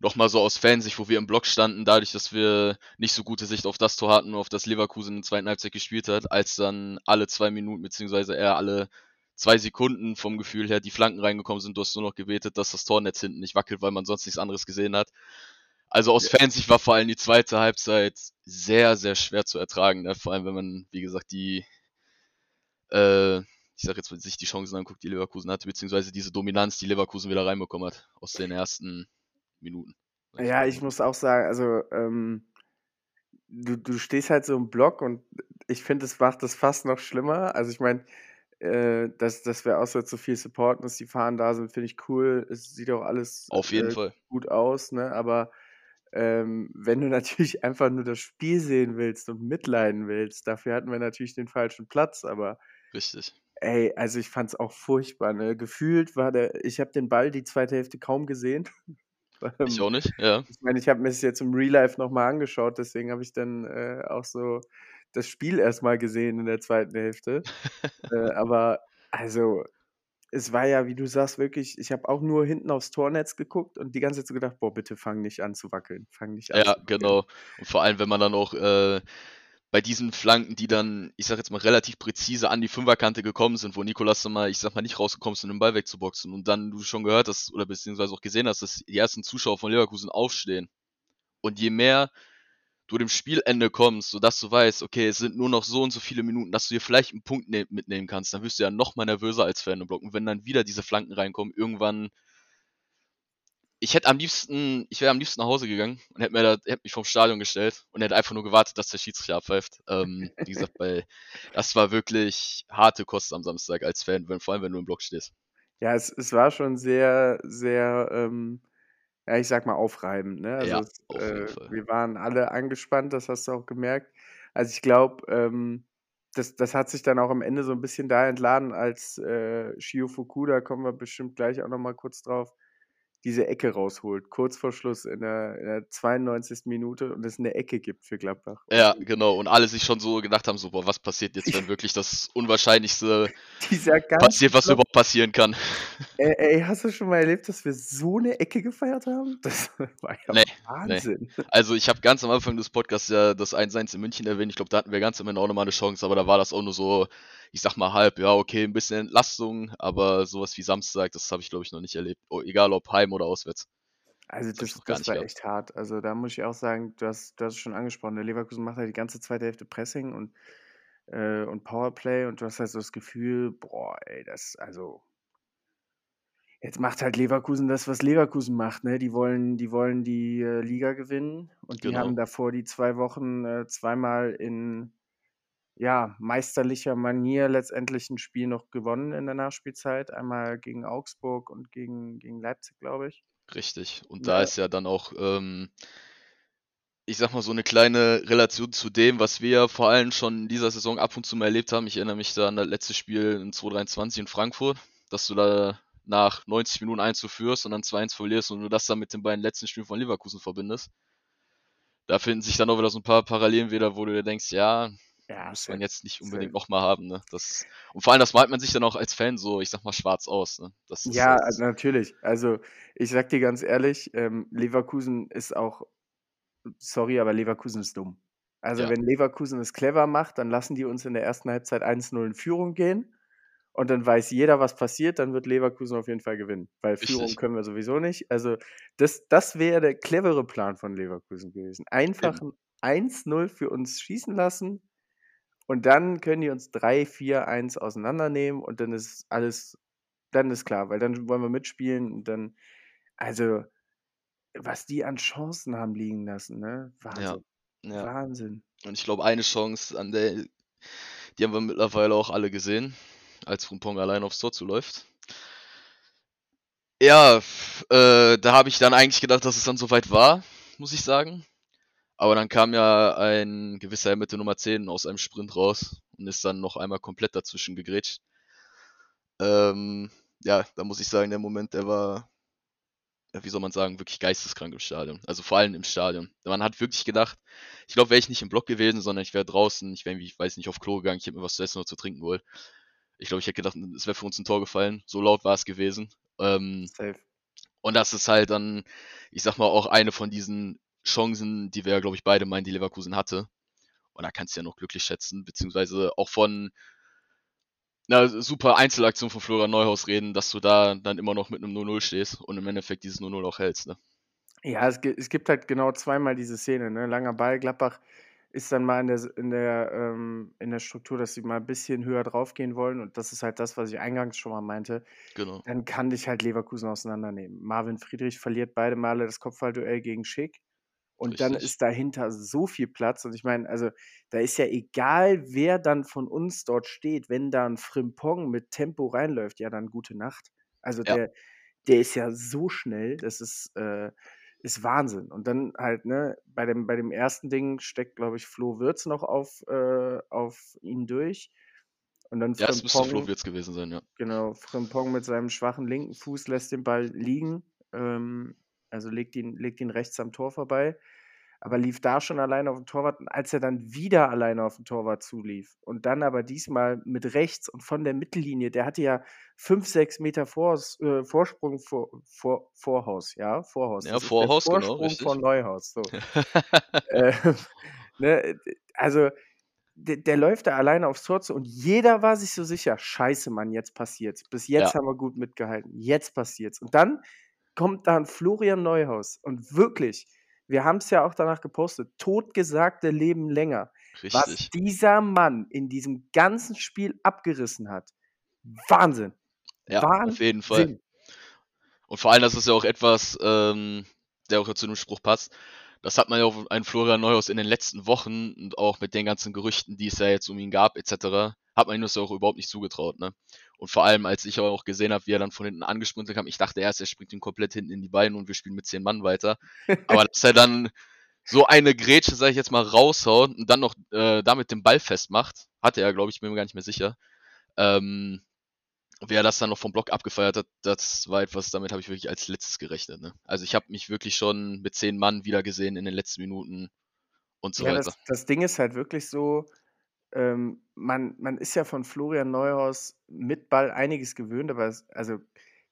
[SPEAKER 4] nochmal so aus Fansicht, wo wir im Block standen, dadurch, dass wir nicht so gute Sicht auf das Tor hatten, auf das Leverkusen in der zweiten Halbzeit gespielt hat, als dann alle zwei Minuten, beziehungsweise eher alle zwei Sekunden vom Gefühl her die Flanken reingekommen sind. Du hast nur noch gebetet, dass das Tornetz hinten nicht wackelt, weil man sonst nichts anderes gesehen hat. Also aus
[SPEAKER 3] Ja.
[SPEAKER 4] Fansicht war vor allem die zweite Halbzeit sehr, sehr schwer zu ertragen. Ne? Vor allem, wenn man, wie gesagt, die, äh, ich sag jetzt, wenn sich die Chancen anguckt, die Leverkusen hatte, beziehungsweise diese Dominanz, die Leverkusen wieder reinbekommen hat aus den ersten Minuten.
[SPEAKER 3] Ja, ich muss auch sagen, also ähm, du, du stehst halt so im Block und ich finde, es macht das fast noch schlimmer. Also ich meine, äh, dass, dass wir auswärts so viel supporten, dass die Fahnen da sind, finde ich cool. Es sieht auch alles
[SPEAKER 4] Auf jeden
[SPEAKER 3] äh,
[SPEAKER 4] Fall.
[SPEAKER 3] gut aus, ne? Aber ähm, wenn du natürlich einfach nur das Spiel sehen willst und mitleiden willst, dafür hatten wir natürlich den falschen Platz, aber
[SPEAKER 4] Richtig.
[SPEAKER 3] ey, also ich fand es auch furchtbar, ne? Gefühlt war der, ich habe den Ball die zweite Hälfte kaum gesehen.
[SPEAKER 4] Ich
[SPEAKER 3] Ähm,
[SPEAKER 4] auch nicht, ja.
[SPEAKER 3] ich meine, ich habe mir es jetzt im Real Life nochmal angeschaut, deswegen habe ich dann äh, auch so das Spiel erstmal gesehen in der zweiten Hälfte. äh, aber also, es war ja, wie du sagst, wirklich, ich habe auch nur hinten aufs Tornetz geguckt und die ganze Zeit so gedacht, boah, bitte fang nicht an zu wackeln, fang nicht an
[SPEAKER 4] Ja, genau. Und vor allem, wenn man dann auch äh, bei diesen Flanken, die dann, ich sag jetzt mal, relativ präzise an die Fünferkante gekommen sind, wo Nikolas dann mal, ich sag mal, nicht rausgekommen ist, um den Ball wegzuboxen und dann du schon gehört hast oder beziehungsweise auch gesehen hast, dass die ersten Zuschauer von Leverkusen aufstehen. Und je mehr du dem Spielende kommst, sodass du weißt, okay, es sind nur noch so und so viele Minuten, dass du dir vielleicht einen Punkt ne mitnehmen kannst, dann wirst du ja noch mal nervöser als Fan im Block. Und wenn dann wieder diese Flanken reinkommen, irgendwann ich hätte am liebsten, ich wäre am liebsten nach Hause gegangen und hätte mir da, hätte mich vom Stadion gestellt und hätte einfach nur gewartet, dass der Schiedsrichter abpfeift. Ähm, wie gesagt, weil das war wirklich harte Kost am Samstag als Fan, wenn, vor allem wenn du im Block stehst.
[SPEAKER 3] Ja, es, es war schon sehr, sehr, ähm, ja, ich sag mal, aufreibend. Ne? Also
[SPEAKER 4] Ja, auf jeden
[SPEAKER 3] äh,
[SPEAKER 4] Fall.
[SPEAKER 3] wir waren alle angespannt, das hast du auch gemerkt. Also ich glaube, ähm, das, das hat sich dann auch am Ende so ein bisschen da entladen, als äh, Shio Fukuda, kommen wir bestimmt gleich auch nochmal kurz drauf, diese Ecke rausholt, kurz vor Schluss in der, in der 92. Minute und es eine Ecke gibt für Gladbach.
[SPEAKER 4] Ja, genau. Und alle sich schon so gedacht haben, so, boah, was passiert jetzt, wenn wirklich das Unwahrscheinlichste passiert, was überhaupt passieren kann?
[SPEAKER 3] ey, ey, hast du schon mal erlebt, dass wir so eine Ecke gefeiert haben? Das war ja
[SPEAKER 4] Nee, nee.
[SPEAKER 3] Wahnsinn.
[SPEAKER 4] Also ich habe ganz am Anfang des Podcasts ja das 1-1 in München erwähnt. Ich glaube, da hatten wir ganz am Ende auch nochmal eine Chance, aber da war das auch nur so, ich sag mal halb, ja, okay, ein bisschen Entlastung, aber sowas wie Samstag, das habe ich, glaube ich, noch nicht erlebt. Oh, egal ob heim oder auswärts.
[SPEAKER 3] Also
[SPEAKER 4] Das
[SPEAKER 3] das, das war
[SPEAKER 4] gehabt.
[SPEAKER 3] echt hart. Also da muss ich auch sagen, du hast, du hast es schon angesprochen, der Leverkusen macht halt die ganze zweite Hälfte Pressing und, äh, und Powerplay und du hast halt so das Gefühl, boah, ey, das, also jetzt macht halt Leverkusen das, was Leverkusen macht, ne? Die wollen, die wollen die äh, Liga gewinnen und die haben
[SPEAKER 4] Genau.
[SPEAKER 3] davor die zwei Wochen äh, zweimal in ja, meisterlicher Manier letztendlich ein Spiel noch gewonnen in der Nachspielzeit. Einmal gegen Augsburg und gegen, gegen Leipzig, glaube ich.
[SPEAKER 4] Richtig. Und da
[SPEAKER 3] Ne?
[SPEAKER 4] ist ja dann auch, ähm, ich sag mal, so eine kleine Relation zu dem, was wir vor allem schon in dieser Saison ab und zu mal erlebt haben. Ich erinnere mich da an das letzte Spiel in 2023 in Frankfurt, dass du da nach 90 Minuten 1 zu führst und dann 2-1 verlierst und du das dann mit den beiden letzten Spielen von Leverkusen verbindest. Da finden sich dann auch wieder so ein paar Parallelen wieder, wo du dir denkst, ja,
[SPEAKER 3] Ja,
[SPEAKER 4] muss man jetzt nicht unbedingt nochmal haben, ne? Das, und vor allem, das malt man sich dann auch als Fan so, ich sag mal, schwarz aus, ne?
[SPEAKER 3] Ja,
[SPEAKER 4] halt,
[SPEAKER 3] natürlich. Also ich sag dir ganz ehrlich, ähm, Leverkusen ist auch, sorry, aber Leverkusen ist dumm. Also
[SPEAKER 4] ja,
[SPEAKER 3] wenn Leverkusen es clever macht, dann lassen die uns in der ersten Halbzeit 1-0 in Führung gehen und dann weiß jeder, was passiert, dann wird Leverkusen auf jeden Fall gewinnen, weil Führung
[SPEAKER 4] richtig.
[SPEAKER 3] können wir sowieso nicht. Also das, das wäre der clevere Plan von Leverkusen gewesen. Einfach ein 1-0 für uns schießen lassen und dann können die uns 3-4-1 auseinandernehmen und dann ist alles, dann ist klar, weil dann wollen wir mitspielen und dann, also was die an Chancen haben liegen lassen, ne?
[SPEAKER 4] Ja,
[SPEAKER 3] Wahnsinn.
[SPEAKER 4] ja.
[SPEAKER 3] Wahnsinn.
[SPEAKER 4] Und ich glaube, eine Chance, an der, die haben wir mittlerweile auch alle gesehen, als Frimpong allein aufs Tor zuläuft. Ja, äh, da habe ich dann eigentlich gedacht, dass es dann soweit war, muss ich sagen. Aber dann kam ja ein gewisser Herr mit der Nummer 10 aus einem Sprint raus und ist dann noch einmal komplett dazwischen gegrätscht. Ähm, ja, da muss ich sagen, der Moment, der war, ja, wie soll man sagen, wirklich geisteskrank im Stadion. Also vor allem im Stadion. Man hat wirklich gedacht, ich glaube, wäre ich nicht im Block gewesen, sondern ich wäre draußen, ich wäre irgendwie, ich weiß nicht, auf Klo gegangen, ich hätte mir was zu essen oder zu trinken geholt. Ich glaube, ich hätte gedacht, es wäre für uns ein Tor gefallen. So laut war es gewesen. Ähm,
[SPEAKER 3] Safe.
[SPEAKER 4] und das ist halt dann, ich sag mal, auch eine von diesen Chancen, die wir, ja, glaube ich, beide meinen, die Leverkusen hatte. Und da kannst du ja noch glücklich schätzen, beziehungsweise auch von einer super Einzelaktion von Florian Neuhaus reden, dass du da dann immer noch mit einem 0-0 stehst und im Endeffekt dieses 0-0 auch hältst. Ne?
[SPEAKER 3] Ja, es gibt halt genau zweimal diese Szene, ne? Langer Ball, Gladbach ist dann mal in der, in der, ähm, in der Struktur, dass sie mal ein bisschen höher draufgehen wollen. Und das ist halt das, was ich eingangs schon mal meinte.
[SPEAKER 4] Genau.
[SPEAKER 3] Dann kann dich halt Leverkusen auseinandernehmen. Marvin Friedrich verliert beide Male das Kopfballduell gegen Schick. Und dann
[SPEAKER 4] Richtig.
[SPEAKER 3] ist dahinter so viel Platz. Und ich meine, also da ist ja egal, wer dann von uns dort steht, wenn da ein Frimpong mit Tempo reinläuft, ja, dann gute Nacht. Also
[SPEAKER 4] Ja.
[SPEAKER 3] der, der ist ja so schnell, das ist, äh, ist Wahnsinn. Und dann halt, ne, bei dem, bei dem ersten Ding steckt, glaube ich, Flo Wirtz noch auf, äh, auf ihn durch. Und dann
[SPEAKER 4] Ja, es müsste Flo
[SPEAKER 3] Frimpong,
[SPEAKER 4] Wirtz gewesen sein, ja.
[SPEAKER 3] genau, Frimpong mit seinem schwachen linken Fuß lässt den Ball liegen. Ähm, also legt ihn, legt ihn rechts am Tor vorbei. Aber lief da schon alleine auf den Torwart. Als er dann wieder alleine auf den Torwart zulief und dann aber diesmal mit rechts und von der Mittellinie, der hatte ja fünf, sechs Meter Vors, äh, Vorsprung vor, vor, Vorhaus, ja, Vorhaus.
[SPEAKER 4] Ja, Vorhaus, genau,
[SPEAKER 3] Vorsprung
[SPEAKER 4] richtig.
[SPEAKER 3] vor Neuhaus. So. Ähm, ne, also der, der läuft da alleine aufs Tor zu und jeder war sich so sicher, scheiße, Mann, jetzt passiert's. Bis jetzt
[SPEAKER 4] Ja.
[SPEAKER 3] haben wir gut mitgehalten, jetzt passiert's. Und dann kommt da ein Florian Neuhaus und wirklich, wir haben es ja auch danach gepostet, totgesagte Leben länger. Was
[SPEAKER 4] Richtig.
[SPEAKER 3] dieser Mann in diesem ganzen Spiel abgerissen hat, Wahnsinn.
[SPEAKER 4] Ja, auf jeden Fall.
[SPEAKER 3] Wahnsinn.
[SPEAKER 4] Und vor allem, das ist ja auch etwas, ähm, der auch zu dem Spruch passt. Das hat man ja auch einen Florian Neuhaus in den letzten Wochen und auch mit den ganzen Gerüchten, die es ja jetzt um ihn gab, etc., hat man ihm das ja auch überhaupt nicht zugetraut. Ne? Und vor allem, als ich auch gesehen habe, wie er dann von hinten angesprintet kam, ich dachte erst, er springt ihn komplett hinten in die Beine und wir spielen mit zehn Mann weiter. Aber dass er dann so eine Grätsche, sag ich jetzt mal, raushaut und dann noch äh, damit den Ball festmacht, hatte er, glaube ich, bin mir gar nicht mehr sicher. Ähm, wie er das dann noch vom Block abgefeiert hat, das war etwas, damit habe ich wirklich als letztes gerechnet. Ne? Also ich habe mich wirklich schon mit zehn Mann wieder gesehen in den letzten Minuten und so
[SPEAKER 3] Ja,
[SPEAKER 4] weiter.
[SPEAKER 3] das, das Ding ist halt wirklich so, ähm, man, man ist ja von Florian Neuhaus mit Ball einiges gewöhnt, aber es, also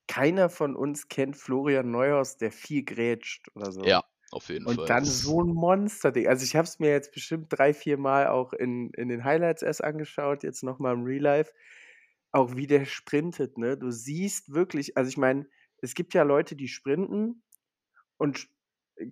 [SPEAKER 3] keiner von uns kennt Florian Neuhaus, der viel grätscht oder so.
[SPEAKER 4] Ja, auf jeden
[SPEAKER 3] Und
[SPEAKER 4] Fall.
[SPEAKER 3] dann
[SPEAKER 4] Das-
[SPEAKER 3] so ein Monster-Ding. Also ich habe es mir jetzt bestimmt drei, vier Mal auch in, in den Highlights erst angeschaut, jetzt nochmal im Real Life. Auch wie der sprintet, ne? Du siehst wirklich, also ich meine, es gibt ja Leute, die sprinten und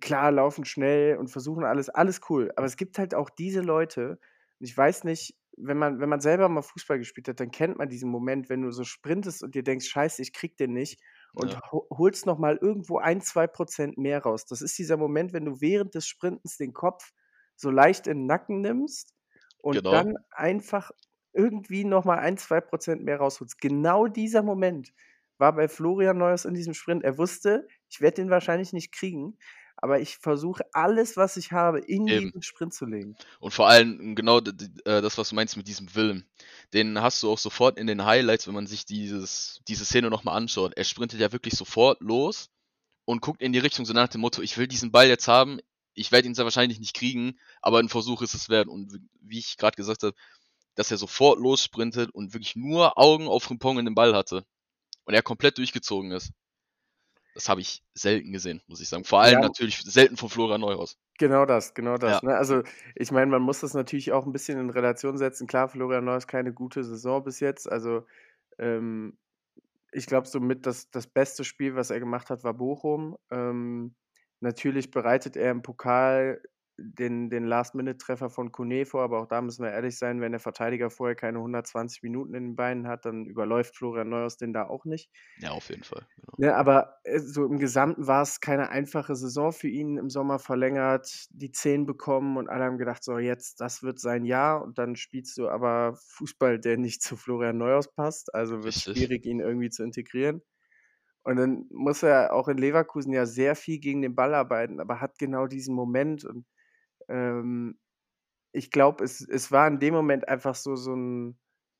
[SPEAKER 3] klar laufen schnell und versuchen alles, alles cool. Aber es gibt halt auch diese Leute, und ich weiß nicht, wenn man, wenn man selber mal Fußball gespielt hat, dann kennt man diesen Moment, wenn du so sprintest und dir denkst, scheiße, ich krieg den nicht und
[SPEAKER 4] Ja.
[SPEAKER 3] ho- holst noch mal irgendwo ein, zwei Prozent mehr raus. Das ist dieser Moment, wenn du während des Sprintens den Kopf so leicht in den Nacken nimmst und
[SPEAKER 4] Genau.
[SPEAKER 3] dann einfach irgendwie noch mal ein, zwei Prozent mehr rausholst. Genau dieser Moment war bei Florian Neuers in diesem Sprint. Er wusste, ich werde den wahrscheinlich nicht kriegen, aber ich versuche alles, was ich habe, in
[SPEAKER 4] Eben.
[SPEAKER 3] diesen Sprint zu legen.
[SPEAKER 4] Und vor allem genau d- d- äh, das, was du meinst mit diesem Willen. Den hast du auch sofort in den Highlights, wenn man sich dieses, diese Szene nochmal anschaut. Er sprintet ja wirklich sofort los und guckt in die Richtung so nach dem Motto, ich will diesen Ball jetzt haben, ich werde ihn sehr wahrscheinlich nicht kriegen, aber ein Versuch ist es wert. Und wie- wie ich gerade gesagt habe, dass er sofort lossprintet und wirklich nur Augen auf Rimpong in den Ball hatte. Und er komplett durchgezogen ist. Das habe ich selten gesehen, muss ich sagen. Vor allem
[SPEAKER 3] Ja.
[SPEAKER 4] natürlich selten von Florian Neuhaus.
[SPEAKER 3] Genau das, genau das.
[SPEAKER 4] Ja.
[SPEAKER 3] Ne? Also, ich meine, man muss das natürlich auch ein bisschen in Relation setzen. Klar, Florian Neuss keine gute Saison bis jetzt. Also, ähm, ich glaube, somit das, das beste Spiel, was er gemacht hat, war Bochum. Ähm, natürlich bereitet er im Pokal den, den Last-Minute-Treffer von Kone vor, aber auch da müssen wir ehrlich sein, wenn der Verteidiger vorher keine 120 Minuten in den Beinen hat, dann überläuft Florian Neuhaus den da auch nicht.
[SPEAKER 4] Ja, auf jeden Fall. Genau.
[SPEAKER 3] Ne, aber äh, so im Gesamten war es keine einfache Saison für ihn im Sommer verlängert, die 10 bekommen und alle haben gedacht, so jetzt, das wird sein Jahr und dann spielst du aber Fußball, der nicht zu Florian Neuhaus passt, also wird es
[SPEAKER 4] Richtig.
[SPEAKER 3] schwierig, ihn irgendwie zu integrieren. Und dann muss er auch in Leverkusen ja sehr viel gegen den Ball arbeiten, aber hat genau diesen Moment. Und ähm, ich glaube, es, es war in dem Moment einfach so, so ein,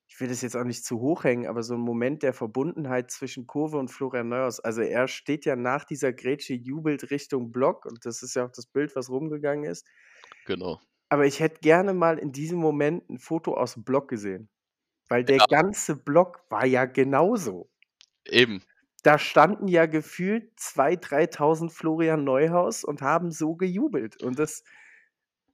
[SPEAKER 3] ich will das jetzt auch nicht zu hoch hängen, aber so ein Moment der Verbundenheit zwischen Kurve und Florian Neuhaus. Also er steht ja nach dieser Grätsche, jubelt Richtung Block und das ist ja auch das Bild, was rumgegangen ist.
[SPEAKER 4] Genau.
[SPEAKER 3] Aber ich hätte gerne mal in diesem Moment ein Foto aus dem Block gesehen. Weil der
[SPEAKER 4] Ja.
[SPEAKER 3] ganze Block war ja genauso
[SPEAKER 4] Eben.
[SPEAKER 3] da standen ja gefühlt 2.000, 3.000 Florian Neuhaus und haben so gejubelt. Und das,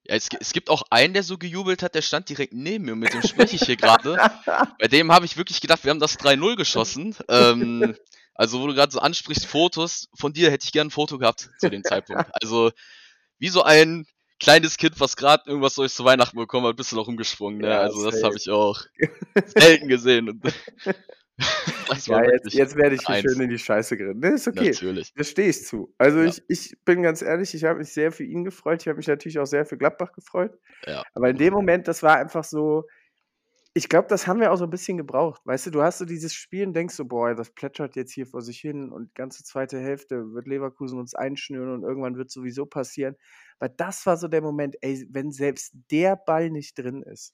[SPEAKER 4] Ja, es, es gibt auch einen, der so gejubelt hat, der stand direkt neben mir, mit dem spreche ich hier gerade. Bei dem habe ich wirklich gedacht, wir haben das 3-0 geschossen. Ähm, also, wo du gerade so ansprichst, Fotos, von dir hätte ich gern ein Foto gehabt zu dem Zeitpunkt. Also, wie so ein kleines Kind, was gerade irgendwas Neues zu Weihnachten bekommen hat, bist du noch rumgesprungen. Ne?
[SPEAKER 3] Ja,
[SPEAKER 4] also, das habe ich auch selten gesehen. Das
[SPEAKER 3] ja, jetzt, jetzt werde ich schön in die Scheiße geredet. Ne, ist okay.
[SPEAKER 4] natürlich.
[SPEAKER 3] Das stehe ich zu. Also
[SPEAKER 4] Ja.
[SPEAKER 3] ich, ich bin ganz ehrlich, ich habe mich sehr für ihn gefreut. Ich habe mich natürlich auch sehr für Gladbach gefreut.
[SPEAKER 4] Ja.
[SPEAKER 3] Aber in dem Moment, das war einfach so, ich glaube, das haben wir auch so ein bisschen gebraucht. Weißt du, du hast so dieses Spiel und denkst so, boah, das plätschert jetzt hier vor sich hin und ganze zweite Hälfte wird Leverkusen uns einschnüren und irgendwann wird sowieso passieren. Aber das war so der Moment, ey, wenn selbst der Ball nicht drin ist.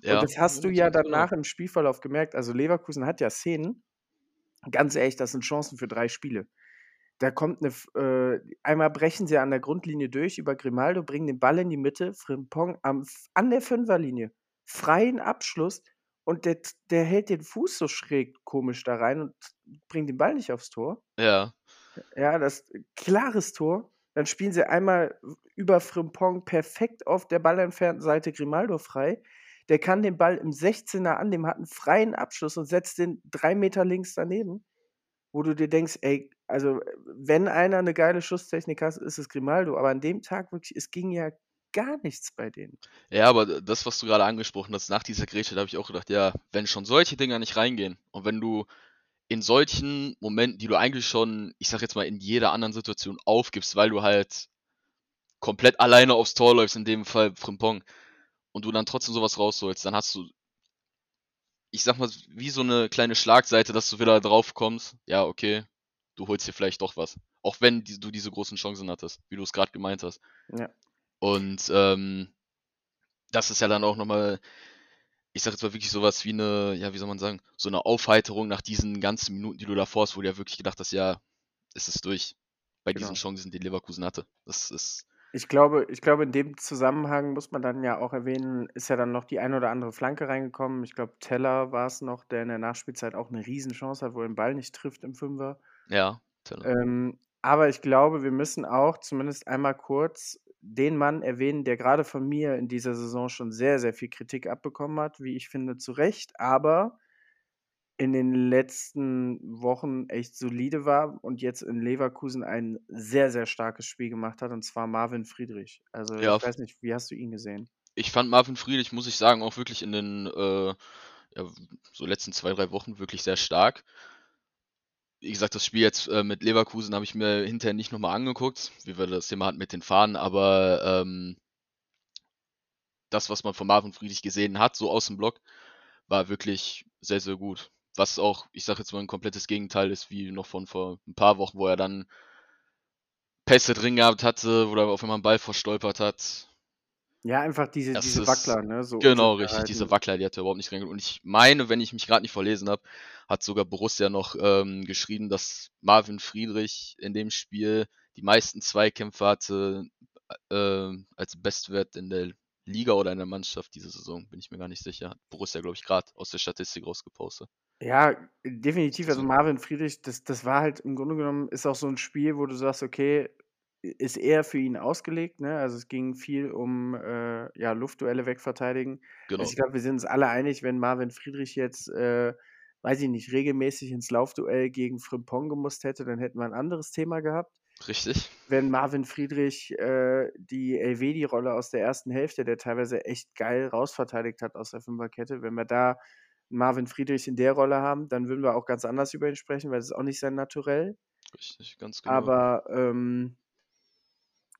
[SPEAKER 4] Ja.
[SPEAKER 3] Und das hast du ja
[SPEAKER 4] genau.
[SPEAKER 3] danach im Spielverlauf gemerkt. Also Leverkusen hat ja Szenen, ganz ehrlich, das sind Chancen für drei Spiele. Da kommt eine, äh, einmal brechen sie an der Grundlinie durch über Grimaldo, bringen den Ball in die Mitte, Frimpong am, an der Fünferlinie, freien Abschluss und der, der hält den Fuß so schräg komisch da rein und bringt den Ball nicht aufs Tor.
[SPEAKER 4] Ja.
[SPEAKER 3] Ja, das klares Tor. Dann spielen sie einmal über Frimpong perfekt auf der ballentfernten Seite Grimaldo frei. Der kann den Ball im 16er an, dem hat einen freien Abschluss und setzt den drei Meter links daneben. Wo du dir denkst, ey, also wenn einer eine geile Schusstechnik hat, ist es Grimaldo. Aber an dem Tag wirklich, es ging ja gar nichts bei denen.
[SPEAKER 4] Ja, aber das, was du gerade angesprochen hast, nach dieser Grätsche, da habe ich auch gedacht, ja, wenn schon solche Dinger nicht reingehen und wenn du in solchen Momenten, die du eigentlich schon, ich sag jetzt mal, in jeder anderen Situation aufgibst, weil du halt komplett alleine aufs Tor läufst, in dem Fall Frimpong, und du dann trotzdem sowas rausholst, dann hast du, ich sag mal, wie so eine kleine Schlagseite, dass du wieder drauf kommst, ja, okay, du holst dir vielleicht doch was. Auch wenn die, du diese großen Chancen hattest, wie du es gerade gemeint hast.
[SPEAKER 3] Ja.
[SPEAKER 4] Und ähm, das ist ja dann auch nochmal, ich sag jetzt mal wirklich sowas wie eine, ja, wie soll man sagen, so eine Aufheiterung nach diesen ganzen Minuten, die du davor hast, wo du ja wirklich gedacht hast, ja, es ist durch. Bei diesen
[SPEAKER 3] Genau.
[SPEAKER 4] Chancen, die Leverkusen hatte. Das ist,
[SPEAKER 3] Ich glaube, ich glaube, in dem Zusammenhang muss man dann ja auch erwähnen, ist ja dann noch die ein oder andere Flanke reingekommen. Ich glaube, Teller war es noch, der in der Nachspielzeit auch eine Riesenchance hat, wo er den Ball nicht trifft im Fünfer.
[SPEAKER 4] ja, Teller.
[SPEAKER 3] Ähm, aber ich glaube, wir müssen auch zumindest einmal kurz den Mann erwähnen, der gerade von mir in dieser Saison schon sehr, sehr viel Kritik abbekommen hat, wie ich finde, zu Recht, aber in den letzten Wochen echt solide war und jetzt in Leverkusen ein sehr, sehr starkes Spiel gemacht hat, und zwar Marvin Friedrich. Also
[SPEAKER 4] Ja,
[SPEAKER 3] ich weiß nicht, wie hast du ihn gesehen?
[SPEAKER 4] ich fand Marvin Friedrich, muss ich sagen, auch wirklich in den äh, ja, so letzten zwei, drei Wochen wirklich sehr stark. Wie gesagt, das Spiel jetzt äh, mit Leverkusen habe ich mir hinterher nicht nochmal angeguckt, wie wir das Thema hatten mit den Fahnen, aber ähm, das, was man von Marvin Friedrich gesehen hat, so aus dem Block, war wirklich sehr, sehr gut. Was auch, ich sage jetzt mal, ein komplettes Gegenteil ist, wie noch von vor ein paar Wochen, wo er dann Pässe drin gehabt hatte, wo er auf einmal einen Ball verstolpert hat.
[SPEAKER 3] Ja, einfach diese,
[SPEAKER 4] Das
[SPEAKER 3] diese Wackler, ne? So
[SPEAKER 4] Genau, richtig. Diese Wackler, die hat er überhaupt nicht reingeholt. Und ich meine, wenn ich mich gerade nicht verlesen habe, hat sogar Borussia noch ähm, geschrieben, dass Marvin Friedrich in dem Spiel die meisten Zweikämpfe hatte äh, als Bestwert in der Liga oder in der Mannschaft diese Saison. Bin ich mir gar nicht sicher. Hat Borussia, glaube ich, gerade aus der Statistik rausgepostet.
[SPEAKER 3] Ja, definitiv. Also
[SPEAKER 4] So.
[SPEAKER 3] Marvin Friedrich, das, das war halt im Grunde genommen, ist auch so ein Spiel, wo du sagst, okay, ist eher für ihn ausgelegt, ne? Also es ging viel um äh, ja, Luftduelle wegverteidigen.
[SPEAKER 4] Genau.
[SPEAKER 3] Also ich glaube, wir sind uns alle einig, wenn Marvin Friedrich jetzt, äh, weiß ich nicht, regelmäßig ins Laufduell gegen Frimpong gemusst hätte, dann hätten wir ein anderes Thema gehabt.
[SPEAKER 4] Richtig.
[SPEAKER 3] wenn Marvin Friedrich äh, die Elvedi-Rolle aus der ersten Hälfte, der teilweise echt geil rausverteidigt hat aus der Fünferkette, wenn wir da Marvin Friedrich in der Rolle haben, dann würden wir auch ganz anders über ihn sprechen, weil das ist auch nicht sein Naturell.
[SPEAKER 4] Richtig, ganz genau.
[SPEAKER 3] Aber ähm,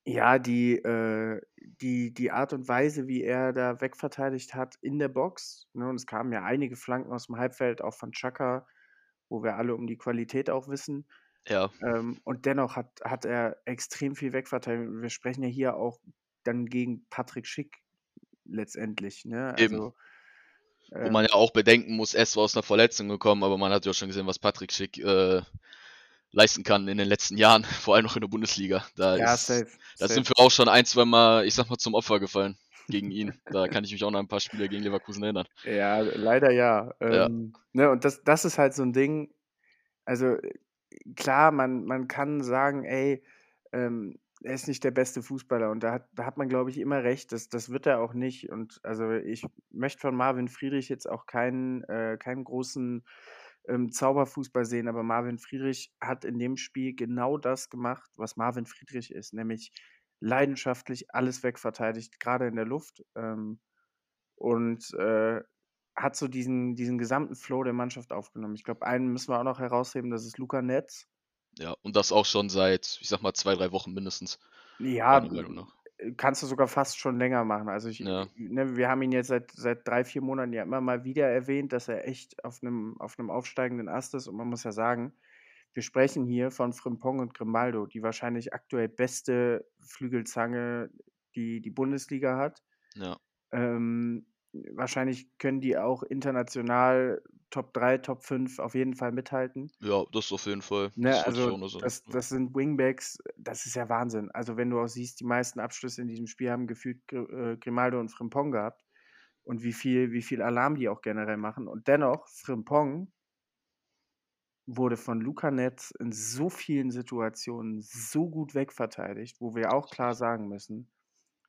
[SPEAKER 3] ja, die, äh, die, die Art und Weise, wie er da wegverteidigt hat in der Box, ne, und es kamen ja einige Flanken aus dem Halbfeld, auch von Chaka, wo wir alle um die Qualität auch wissen.
[SPEAKER 4] Ja,
[SPEAKER 3] Ähm, und dennoch hat, hat er extrem viel wegverteidigt. Wir sprechen ja hier auch dann gegen Patrick Schick letztendlich. Ne?
[SPEAKER 4] Eben.
[SPEAKER 3] Also,
[SPEAKER 4] wo
[SPEAKER 3] ähm,
[SPEAKER 4] man ja auch bedenken muss, er ist zwar aus einer Verletzung gekommen, aber man hat ja auch schon gesehen, was Patrick Schick äh, leisten kann in den letzten Jahren, vor allem noch in der Bundesliga. Da,
[SPEAKER 3] ja,
[SPEAKER 4] ist,
[SPEAKER 3] safe.
[SPEAKER 4] da
[SPEAKER 3] safe.
[SPEAKER 4] sind wir auch schon ein, zwei Mal, ich sag mal, zum Opfer gefallen gegen ihn. Da kann ich mich auch noch an ein paar Spiele gegen Leverkusen erinnern.
[SPEAKER 3] Ja, leider ja.
[SPEAKER 4] Ja.
[SPEAKER 3] Ähm, ne, und das, das ist halt so ein Ding. Also klar, man, man kann sagen, ey, ähm, er ist nicht der beste Fußballer und da hat, da hat man, glaube ich, immer recht. Das, das wird er auch nicht. Und also ich möchte von Marvin Friedrich jetzt auch keinen, äh, keinen großen ähm, Zauberfußball sehen, aber Marvin Friedrich hat in dem Spiel genau das gemacht, was Marvin Friedrich ist, nämlich leidenschaftlich alles wegverteidigt, gerade in der Luft. Ähm, und äh, hat so diesen, diesen gesamten Flow der Mannschaft aufgenommen. Ich glaube, einen müssen wir auch noch herausheben, das ist Luca Netz.
[SPEAKER 4] Ja, und das auch schon seit, ich sag mal, zwei, drei Wochen mindestens.
[SPEAKER 3] Ja, äh, kannst du sogar fast schon länger machen. Also ich,
[SPEAKER 4] Ja.
[SPEAKER 3] ne, wir haben ihn jetzt seit, seit drei, vier Monaten ja immer mal wieder erwähnt, dass er echt auf einem, auf einem aufsteigenden Ast ist. Und man muss ja sagen, wir sprechen hier von Frimpong und Grimaldo, die wahrscheinlich aktuell beste Flügelzange, die die Bundesliga hat.
[SPEAKER 4] Ja,
[SPEAKER 3] Ähm, wahrscheinlich können die auch international Top 3, Top 5 auf jeden Fall mithalten.
[SPEAKER 4] ja, das auf jeden Fall.
[SPEAKER 3] Ne,
[SPEAKER 4] Das
[SPEAKER 3] also
[SPEAKER 4] sagen.
[SPEAKER 3] das, das sind Wingbacks, das ist ja Wahnsinn. Also wenn du auch siehst, die meisten Abschlüsse in diesem Spiel haben gefühlt äh, Grimaldo und Frimpong gehabt und wie viel, wie viel Alarm die auch generell machen. Und dennoch, Frimpong wurde von Luca Netz in so vielen Situationen so gut wegverteidigt, wo wir auch klar sagen müssen,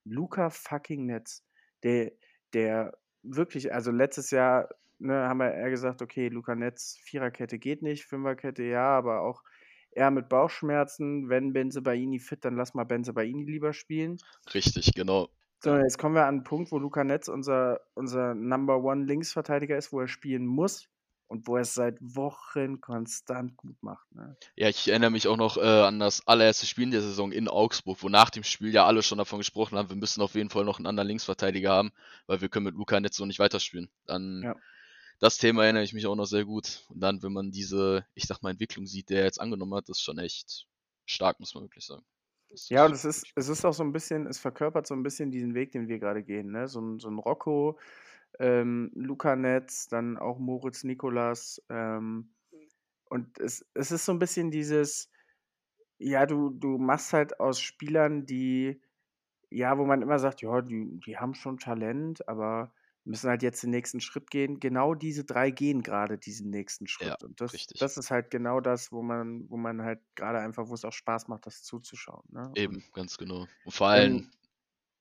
[SPEAKER 3] Luca fucking Netz, der, der wirklich, also letztes Jahr ne, haben wir eher gesagt, okay, Luca Netz, Viererkette geht nicht, Fünferkette ja, aber auch eher mit Bauchschmerzen. Wenn Benzebaini fit, dann lass mal Benzebaini lieber spielen.
[SPEAKER 4] Richtig, genau.
[SPEAKER 3] So, jetzt kommen wir an einen Punkt, wo Luca Netz unser, unser Number One Linksverteidiger ist, wo er spielen muss und wo er es seit Wochen konstant gut macht. Ne?
[SPEAKER 4] Ja, ich erinnere mich auch noch äh, an das allererste Spiel in der Saison in Augsburg, wo nach dem Spiel ja alle schon davon gesprochen haben, wir müssen auf jeden Fall noch einen anderen Linksverteidiger haben, weil wir können mit Luca Netz so nicht weiterspielen. Dann
[SPEAKER 3] Ja.
[SPEAKER 4] das Thema erinnere ich mich auch noch sehr gut. Und dann, wenn man diese, ich sag mal, Entwicklung sieht, der er jetzt angenommen hat, das ist schon echt stark, muss man wirklich sagen.
[SPEAKER 3] Ja, und es ist, es ist auch so ein bisschen, es verkörpert so ein bisschen diesen Weg, den wir gerade gehen. Ne? So, ein- so ein Rocco, ähm, Luca Netz, dann auch Moritz Nikolas. Ähm, und es, es ist so ein bisschen dieses, ja, du, du machst halt aus Spielern, die, ja, wo man immer sagt, ja, die, die haben schon Talent, aber müssen halt jetzt den nächsten Schritt gehen. Genau diese drei gehen gerade diesen nächsten Schritt.
[SPEAKER 4] Ja,
[SPEAKER 3] und das,
[SPEAKER 4] richtig.
[SPEAKER 3] das ist halt genau das, wo man, wo man halt gerade einfach, wo es auch Spaß macht, das zuzuschauen. Ne?
[SPEAKER 4] Eben, ganz genau. Und vor allem
[SPEAKER 3] wenn,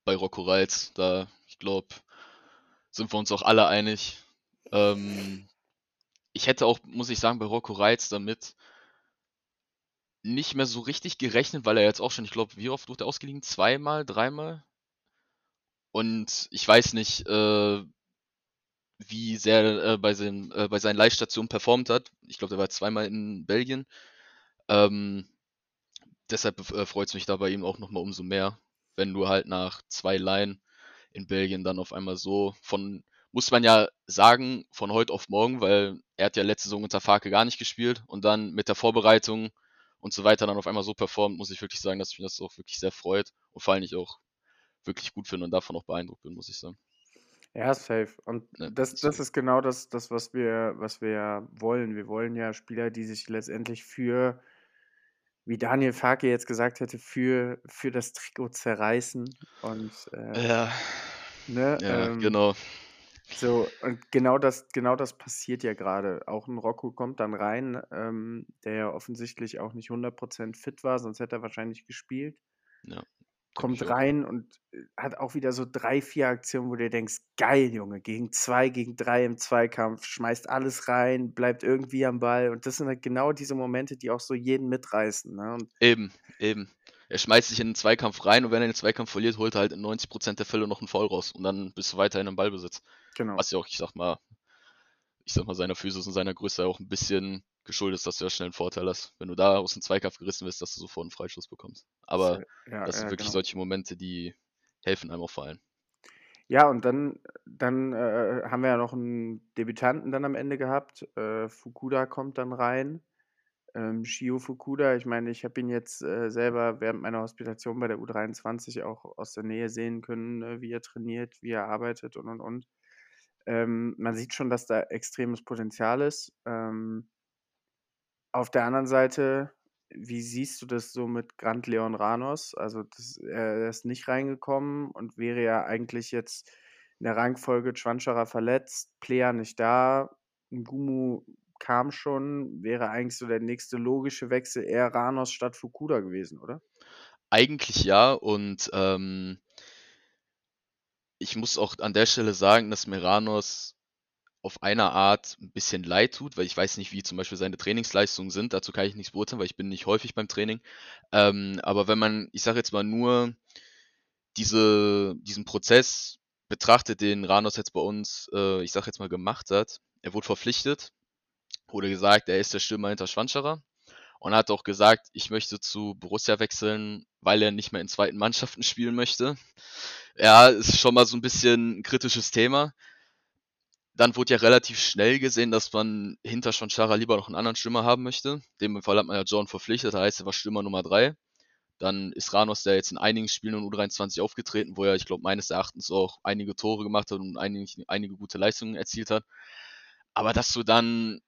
[SPEAKER 4] bei Rocco Reitz, da, ich glaube, sind wir uns auch alle einig. Ähm, ich hätte auch, muss ich sagen, bei Rocco Reitz damit nicht mehr so richtig gerechnet, weil er jetzt auch schon, ich glaube, wie oft wurde er ausgeliehen? Zweimal, dreimal? Und ich weiß nicht, äh, wie sehr er äh, bei, seinen, äh, bei seinen Leihstationen performt hat. Ich glaube, der war zweimal in Belgien. Ähm, deshalb äh, freut es mich da bei ihm auch nochmal umso mehr, wenn du halt nach zwei Leihen in Belgien dann auf einmal so von, muss man ja sagen, von heute auf morgen, weil er hat ja letzte Saison unter Farke gar nicht gespielt und dann mit der Vorbereitung und so weiter dann auf einmal so performt, muss ich wirklich sagen, dass mich das auch wirklich sehr freut und vor allem ich auch wirklich gut finde und davon auch beeindruckt bin, muss ich sagen.
[SPEAKER 3] Ja, safe. Und
[SPEAKER 4] Ne,
[SPEAKER 3] das, das
[SPEAKER 4] deswegen.
[SPEAKER 3] ist genau das, das was wir, was wir ja wollen. Wir wollen ja Spieler, die sich letztendlich für, wie Daniel Farke jetzt gesagt hätte, für, für das Trikot zerreißen. Und äh,
[SPEAKER 4] Ja,
[SPEAKER 3] ne,
[SPEAKER 4] ja,
[SPEAKER 3] ähm,
[SPEAKER 4] genau.
[SPEAKER 3] so, und genau das, genau das passiert ja gerade. Auch ein Rocco kommt dann rein, ähm, der ja offensichtlich auch nicht 100% fit war, sonst hätte er wahrscheinlich gespielt.
[SPEAKER 4] Ja,
[SPEAKER 3] kommt
[SPEAKER 4] auch.
[SPEAKER 3] rein und äh, hat auch wieder so drei, vier Aktionen, wo du denkst, geil, Junge, gegen zwei, gegen drei im Zweikampf, schmeißt alles rein, bleibt irgendwie am Ball. Und das sind halt genau diese Momente, die auch so jeden mitreißen. Ne? Und
[SPEAKER 4] Eben, eben. Er schmeißt sich in den Zweikampf rein und wenn er den Zweikampf verliert, holt er halt in 90% der Fälle noch einen Foul raus und dann bist du weiterhin im Ballbesitz.
[SPEAKER 3] genau.
[SPEAKER 4] Was ja auch, ich sag mal, ich sag mal, seiner Physis und seiner Größe auch ein bisschen geschuldet ist, dass du ja schnell einen Vorteil hast. Wenn du da aus dem Zweikampf gerissen wirst, dass du sofort einen Freischuss bekommst. Aber
[SPEAKER 3] ja,
[SPEAKER 4] das sind
[SPEAKER 3] ja,
[SPEAKER 4] wirklich
[SPEAKER 3] genau.
[SPEAKER 4] solche Momente, die helfen einem auch vor allem.
[SPEAKER 3] Ja, und dann, dann äh, haben wir ja noch einen Debütanten dann am Ende gehabt. Äh, Fukuda kommt dann rein. Ähm, Shio Fukuda, ich meine, ich habe ihn jetzt äh, selber während meiner Hospitation bei der U23 auch aus der Nähe sehen können, äh, wie er trainiert, wie er arbeitet und und und. Ähm, man sieht schon, dass da extremes Potenzial ist. Ähm, auf der anderen Seite, wie siehst du das so mit Grant Leon Ranos? Also, das, er ist nicht reingekommen und wäre ja eigentlich jetzt in der Rangfolge Chwanchara verletzt, Player nicht da, Ngumu kam schon, wäre eigentlich so der nächste logische Wechsel eher Ranos statt Fukuda gewesen, oder?
[SPEAKER 4] Eigentlich ja und ähm, ich muss auch an der Stelle sagen, dass Meranos auf einer Art ein bisschen leid tut, weil ich weiß nicht, wie zum Beispiel seine Trainingsleistungen sind. Dazu kann ich nichts beurteilen, weil ich bin nicht häufig beim Training. Ähm, aber wenn man, ich sage jetzt mal nur diese, diesen Prozess betrachtet, den Ranos jetzt bei uns, äh, ich sage jetzt mal gemacht hat, er wurde verpflichtet, wurde gesagt, er ist der Stürmer hinter Schwanscherer und hat auch gesagt, ich möchte zu Borussia wechseln, weil er nicht mehr in zweiten Mannschaften spielen möchte. Ja, ist schon mal so ein bisschen ein kritisches Thema. Dann wurde ja relativ schnell gesehen, dass man hinter Schwanschara lieber noch einen anderen Stürmer haben möchte. Dem Fall hat man ja John verpflichtet, da heißt er war Stürmer Nummer 3. Dann ist Ranos, der jetzt in einigen Spielen in U23 aufgetreten, wo er, ich glaube, meines Erachtens auch einige Tore gemacht hat und einige, einige gute Leistungen erzielt hat. Aber dass du dann,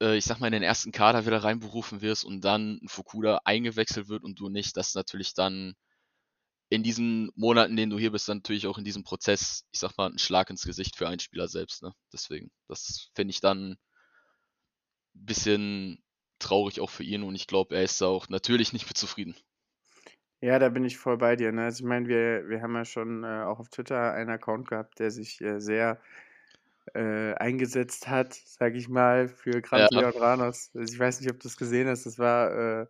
[SPEAKER 4] äh, ich sag mal, in den ersten Kader wieder reinberufen wirst und dann Fukuda eingewechselt wird und du nicht, das natürlich dann in diesen Monaten, in denen du hier bist, dann natürlich auch in diesem Prozess, ich sag mal, ein Schlag ins Gesicht für einen Spieler selbst. Ne? Deswegen, das finde ich dann ein bisschen traurig auch für ihn und ich glaube, er ist da auch natürlich nicht mit zufrieden.
[SPEAKER 3] Ja, da bin ich voll bei dir. Ne? Also ich meine, wir, wir haben ja schon äh, auch auf Twitter einen Account gehabt, der sich äh, sehr äh, eingesetzt hat, sage ich mal, für Grant
[SPEAKER 4] Ja.
[SPEAKER 3] Leon Ranos. Also ich weiß nicht, ob du es gesehen hast. Das war, äh,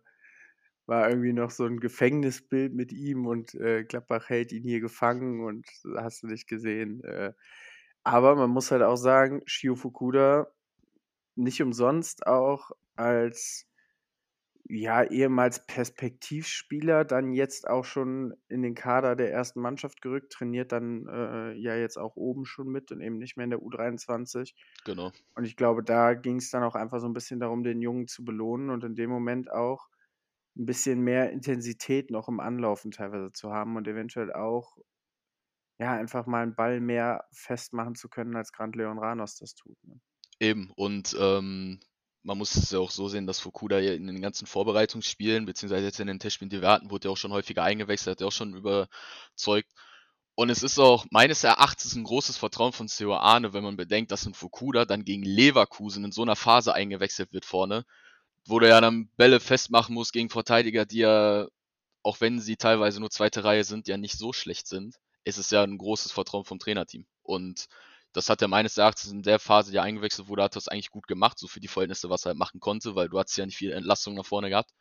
[SPEAKER 3] war irgendwie noch so ein Gefängnisbild mit ihm und äh, Gladbach hält ihn hier gefangen und hast du nicht gesehen. Äh, aber man muss halt auch sagen, Shio Fukuda nicht umsonst auch als ja, ehemals Perspektivspieler, dann jetzt auch schon in den Kader der ersten Mannschaft gerückt, trainiert dann äh, ja jetzt auch oben schon mit und eben nicht mehr in der U23.
[SPEAKER 4] Genau.
[SPEAKER 3] Und ich glaube, da ging es dann auch einfach so ein bisschen darum, den Jungen zu belohnen und in dem Moment auch ein bisschen mehr Intensität noch im Anlaufen teilweise zu haben und eventuell auch ja einfach mal einen Ball mehr festmachen zu können, als Grant Leon Ranos das tut. Ne?
[SPEAKER 4] Eben, und ähm, man muss es ja auch so sehen, dass Fukuda ja in den ganzen Vorbereitungsspielen, beziehungsweise jetzt in den Testspielen, die wir hatten, wurde ja auch schon häufiger eingewechselt, hat ja auch schon überzeugt. Und es ist auch meines Erachtens ein großes Vertrauen von Seo Arne, wenn man bedenkt, dass ein Fukuda dann gegen Leverkusen in so einer Phase eingewechselt wird vorne, wo der ja dann Bälle festmachen muss gegen Verteidiger, die ja, auch wenn sie teilweise nur zweite Reihe sind, ja nicht so schlecht sind, ist es ja ein großes Vertrauen vom Trainerteam. Und das hat er meines Erachtens in der Phase, die er eingewechselt wurde, hat das eigentlich gut gemacht, so für die Verhältnisse, was er halt machen konnte, weil du hattest ja nicht viel Entlastung nach vorne gehabt.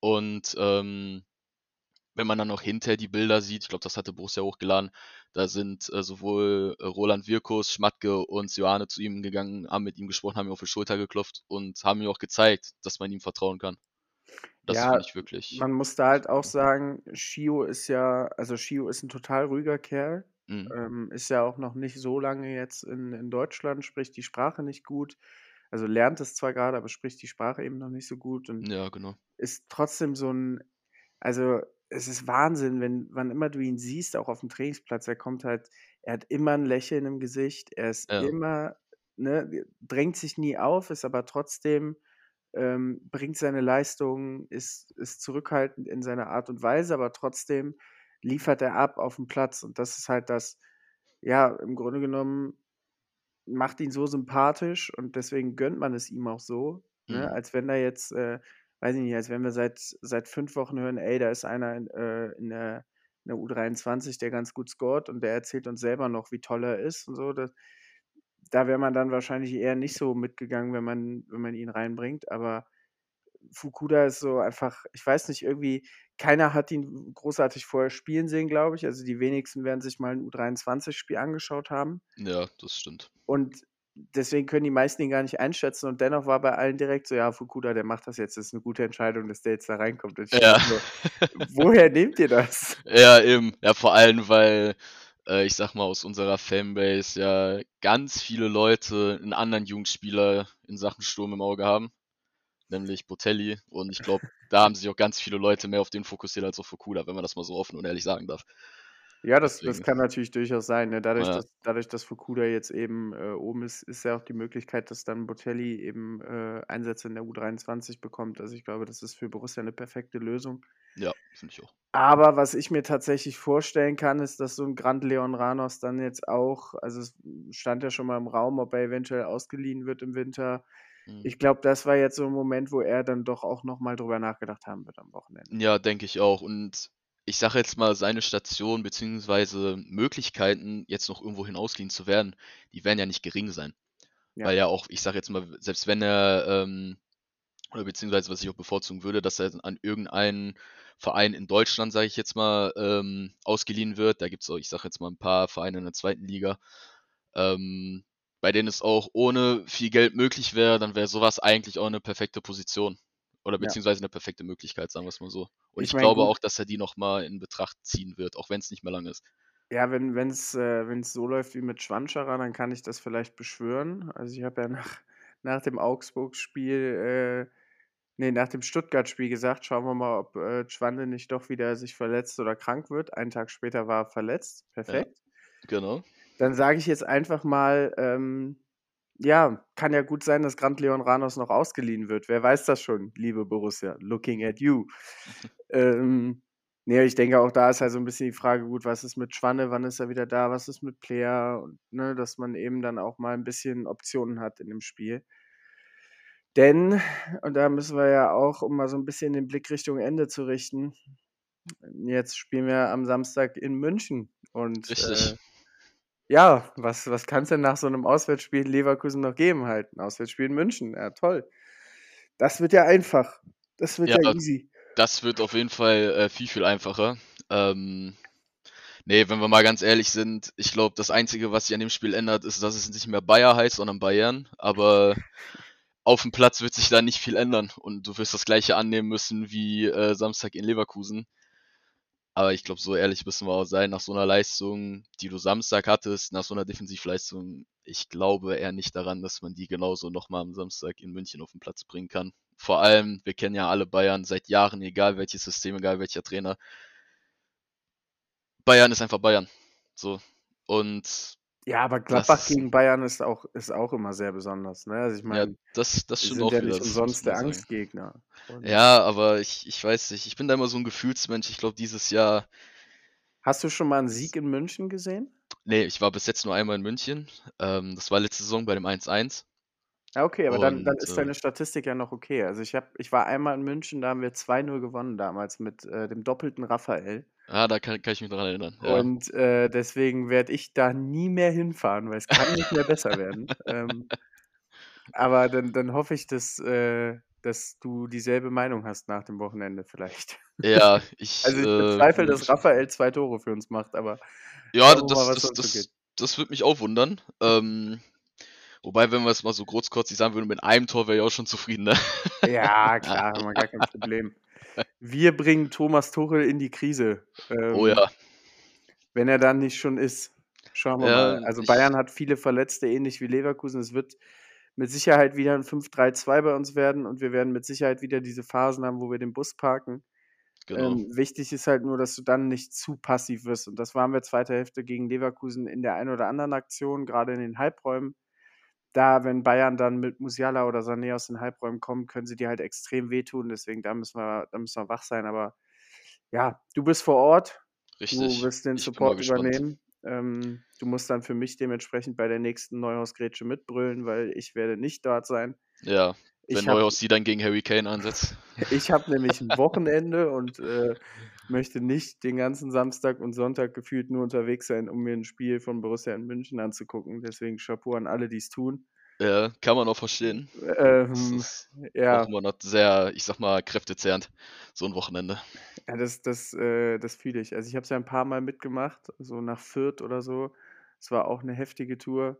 [SPEAKER 4] Und ähm, wenn man dann noch hinter die Bilder sieht, ich glaube, das hatte Borussia hochgeladen, da sind äh, sowohl Roland Wirkus, Schmatke und Johanne zu ihm gegangen, haben mit ihm gesprochen, haben ihm auf die Schulter geklopft und haben ihm auch gezeigt, dass man ihm vertrauen kann. Das
[SPEAKER 3] Ja,
[SPEAKER 4] finde ich wirklich.
[SPEAKER 3] Man muss da halt auch sagen, Shio ist ja, also Shio ist ein total ruhiger Kerl,
[SPEAKER 4] Mhm.
[SPEAKER 3] ähm, ist ja auch noch nicht so lange jetzt in, in Deutschland, spricht die Sprache nicht gut. Also lernt es zwar gerade, aber spricht die Sprache eben noch nicht so gut und
[SPEAKER 4] Ja, genau.
[SPEAKER 3] ist trotzdem so ein, also es ist Wahnsinn, wenn, wann immer du ihn siehst, auch auf dem Trainingsplatz, er kommt halt, er hat immer ein Lächeln im Gesicht, er ist
[SPEAKER 4] Ja.
[SPEAKER 3] immer, ne, drängt sich nie auf, ist aber trotzdem, ähm, bringt seine Leistung, ist, ist zurückhaltend in seiner Art und Weise, aber trotzdem liefert er ab auf dem Platz und das ist halt das, ja, im Grunde genommen macht ihn so sympathisch und deswegen gönnt man es ihm auch so, ne?
[SPEAKER 4] Mhm.
[SPEAKER 3] als wenn da jetzt, äh, weiß ich nicht, als wenn wir seit, seit fünf Wochen hören, ey, da ist einer in, äh, in der in der U23, der ganz gut scored und der erzählt uns selber noch, wie toll er ist und so. Das, da wäre man dann wahrscheinlich eher nicht so mitgegangen, wenn man, wenn man ihn reinbringt. Aber Fukuda ist so einfach, ich weiß nicht, irgendwie, keiner hat ihn großartig vorher spielen sehen, glaube ich. Also die wenigsten werden sich mal ein U23-Spiel angeschaut haben.
[SPEAKER 4] Ja, das stimmt.
[SPEAKER 3] Und deswegen können die meisten ihn gar nicht einschätzen. Und dennoch war bei allen direkt so, ja, Fukuda, der macht das jetzt, das ist eine gute Entscheidung, dass der jetzt da reinkommt. Und ich
[SPEAKER 4] Ja.
[SPEAKER 3] so, woher nehmt ihr das?
[SPEAKER 4] Ja, eben. Ja, vor allem, weil, äh, ich sag mal, aus unserer Fanbase ja ganz viele Leute einen anderen Jugendspieler in Sachen Sturm im Auge haben, nämlich Botelli. Und ich glaube, da haben sich auch ganz viele Leute mehr auf den fokussiert als auf Fukuda, wenn man das mal so offen und ehrlich sagen darf.
[SPEAKER 3] Ja, das, das kann natürlich durchaus sein. Ne? Dadurch,
[SPEAKER 4] Ja.
[SPEAKER 3] dass, dadurch, dass Fukuda jetzt eben äh, oben ist, ist ja auch die Möglichkeit, dass dann Botelli eben äh, Einsätze in der U23 bekommt. Also ich glaube, das ist für Borussia eine perfekte Lösung.
[SPEAKER 4] Ja, finde ich auch.
[SPEAKER 3] Aber was ich mir tatsächlich vorstellen kann, ist, dass so ein Grand Leon Ranos dann jetzt auch, also es stand ja schon mal im Raum, ob er eventuell ausgeliehen wird im Winter.
[SPEAKER 4] Mhm.
[SPEAKER 3] Ich glaube, das war jetzt so ein Moment, wo er dann doch auch nochmal drüber nachgedacht haben wird am Wochenende.
[SPEAKER 4] Ja, denke ich auch. Und ich sage jetzt mal, seine Station beziehungsweise Möglichkeiten, jetzt noch irgendwo hinausgeliehen zu werden, die werden ja nicht gering sein.
[SPEAKER 3] Ja.
[SPEAKER 4] Weil ja auch, ich sage jetzt mal, selbst wenn er, ähm, oder beziehungsweise was ich auch bevorzugen würde, dass er an irgendeinen Verein in Deutschland, sage ich jetzt mal, ähm, ausgeliehen wird. Da gibt es auch, ich sage jetzt mal, ein paar Vereine in der zweiten Liga, ähm, bei denen es auch ohne viel Geld möglich wäre, dann wäre sowas eigentlich auch eine perfekte Position. Oder
[SPEAKER 3] Ja.
[SPEAKER 4] beziehungsweise eine perfekte Möglichkeit, sagen wir es mal so. Und
[SPEAKER 3] Ich
[SPEAKER 4] ich,
[SPEAKER 3] mein,
[SPEAKER 4] glaube auch, dass er die nochmal in Betracht ziehen wird, auch wenn es nicht mehr lang ist.
[SPEAKER 3] Ja, wenn es äh, wenn's so läuft wie mit Schwanscherer, dann kann ich das vielleicht beschwören. Also ich habe ja nach, nach dem Augsburg-Spiel, äh, nee, nach dem Stuttgart-Spiel gesagt, schauen wir mal, ob äh, Schwande nicht doch wieder sich verletzt oder krank wird. Einen Tag später war er verletzt. Perfekt.
[SPEAKER 4] Genau.
[SPEAKER 3] Dann sage ich jetzt einfach mal, ähm, ja, kann ja gut sein, dass Grand Leon Ranos noch ausgeliehen wird. Wer weiß das schon, liebe Borussia? Looking at you. ähm, nee, ich denke auch da ist halt so ein bisschen die Frage, gut, was ist mit Schwanne, wann ist er wieder da, was ist mit Player und ne, dass man eben dann auch mal ein bisschen Optionen hat in dem Spiel. Denn, und da müssen wir ja auch, um mal so ein bisschen den Blick Richtung Ende zu richten, jetzt spielen wir am Samstag in München. Und
[SPEAKER 4] Richtig.
[SPEAKER 3] äh, ja, was, was kann es denn nach so einem Auswärtsspiel in Leverkusen noch geben? Halt, ein Auswärtsspiel in München. Ja, toll. Das wird ja einfach. Das wird ja,
[SPEAKER 4] Ja,
[SPEAKER 3] easy.
[SPEAKER 4] Das wird auf jeden Fall äh, viel, viel einfacher. Ähm, nee, wenn wir mal ganz ehrlich sind, ich glaube, das Einzige, was sich an dem Spiel ändert, ist, dass es nicht mehr Bayer heißt, sondern Bayern. Aber auf dem Platz wird sich da nicht viel ändern und du wirst das gleiche annehmen müssen wie äh, Samstag in Leverkusen. Aber ich glaube, so ehrlich müssen wir auch sein, nach so einer Leistung, die du Samstag hattest, nach so einer Defensivleistung, ich glaube eher nicht daran, dass man die genauso nochmal am Samstag in München auf den Platz bringen kann. Vor allem, wir kennen ja alle Bayern seit Jahren, egal welches System, egal welcher Trainer. Bayern ist einfach Bayern. So. Und
[SPEAKER 3] Ja, aber Gladbach
[SPEAKER 4] das,
[SPEAKER 3] gegen Bayern ist auch, ist auch immer sehr besonders. Ne? Also ich
[SPEAKER 4] ja,
[SPEAKER 3] meine,
[SPEAKER 4] das, das
[SPEAKER 3] die
[SPEAKER 4] stimmt
[SPEAKER 3] sind
[SPEAKER 4] auch
[SPEAKER 3] ja
[SPEAKER 4] wieder,
[SPEAKER 3] nicht
[SPEAKER 4] das
[SPEAKER 3] umsonst der. Angstgegner. Und
[SPEAKER 4] Ja, aber ich, ich weiß nicht, ich bin da immer so ein Gefühlsmensch. Ich glaube, dieses Jahr,
[SPEAKER 3] hast du schon mal einen Sieg in München gesehen?
[SPEAKER 4] nee, ich war bis jetzt nur einmal in München. Ähm, das war letzte Saison bei dem 1-1.
[SPEAKER 3] Ja, okay, aber dann, dann
[SPEAKER 4] Und
[SPEAKER 3] ist
[SPEAKER 4] äh,
[SPEAKER 3] deine Statistik ja noch okay. Also ich, hab, ich war einmal in München, da haben wir 2-0 gewonnen damals mit äh, dem doppelten Raphael.
[SPEAKER 4] Ja, da kann, kann ich mich dran erinnern. Ja,
[SPEAKER 3] Und äh, deswegen werde ich da nie mehr hinfahren, weil es kann nicht mehr besser werden. Ähm, aber dann, dann hoffe ich, dass, äh, dass du dieselbe Meinung hast nach dem Wochenende vielleicht.
[SPEAKER 4] ja ich
[SPEAKER 3] Also ich
[SPEAKER 4] äh,
[SPEAKER 3] bezweifle,
[SPEAKER 4] bin
[SPEAKER 3] dass. Raphael zwei Tore für uns macht, aber
[SPEAKER 4] Ja,
[SPEAKER 3] wir mal,
[SPEAKER 4] das, das, das, das würde mich auch wundern. Ähm, wobei, wenn wir es mal so kurz kurz sagen würden, mit einem Tor wäre ich auch schon zufrieden, ne?
[SPEAKER 3] Ja, klar, haben wir gar kein Problem. Wir bringen Thomas Tuchel in die Krise.
[SPEAKER 4] Oh
[SPEAKER 3] Ähm,
[SPEAKER 4] ja.
[SPEAKER 3] wenn er dann nicht schon ist. Schauen wir mal.
[SPEAKER 4] Ja,
[SPEAKER 3] Also
[SPEAKER 4] ich,
[SPEAKER 3] Bayern hat viele Verletzte, ähnlich wie Leverkusen. Es wird mit Sicherheit wieder ein 5-3-2 bei uns werden und wir werden mit Sicherheit wieder diese Phasen haben, wo wir den Bus parken.
[SPEAKER 4] genau.
[SPEAKER 3] Ähm, wichtig ist halt nur, dass du dann nicht zu passiv wirst. Und das waren wir zweite Hälfte gegen Leverkusen in der einen oder anderen Aktion, gerade in den Halbräumen. Da, wenn Bayern dann mit Musiala oder Sané aus den Halbräumen kommen, können sie dir halt extrem wehtun. Deswegen, da müssen wir, da müssen wir wach sein. Aber ja, du bist vor Ort, du
[SPEAKER 4] Richtig.
[SPEAKER 3] wirst den
[SPEAKER 4] Ich
[SPEAKER 3] Support übernehmen. Ähm, du musst dann für mich dementsprechend bei der nächsten Neuhaus-Grätsche mitbrüllen, weil ich werde nicht dort sein.
[SPEAKER 4] Ja, wenn
[SPEAKER 3] Ich habe
[SPEAKER 4] Neuhaus die dann gegen Harry Kane ansetzt.
[SPEAKER 3] ich hab nämlich ein Wochenende und äh, möchte nicht den ganzen Samstag und Sonntag gefühlt nur unterwegs sein, um mir ein Spiel von Borussia in München anzugucken. Deswegen Chapeau an alle, die es tun.
[SPEAKER 4] Ja, kann man auch verstehen. Das
[SPEAKER 3] Ähm,
[SPEAKER 4] ist auch
[SPEAKER 3] ja,
[SPEAKER 4] immer noch sehr, ich sag mal, kräftezehrend, so ein Wochenende.
[SPEAKER 3] ja, das, das, äh, das fühle ich. Also ich habe es ja ein paar Mal mitgemacht, so nach Fürth oder so. Es war auch eine heftige Tour.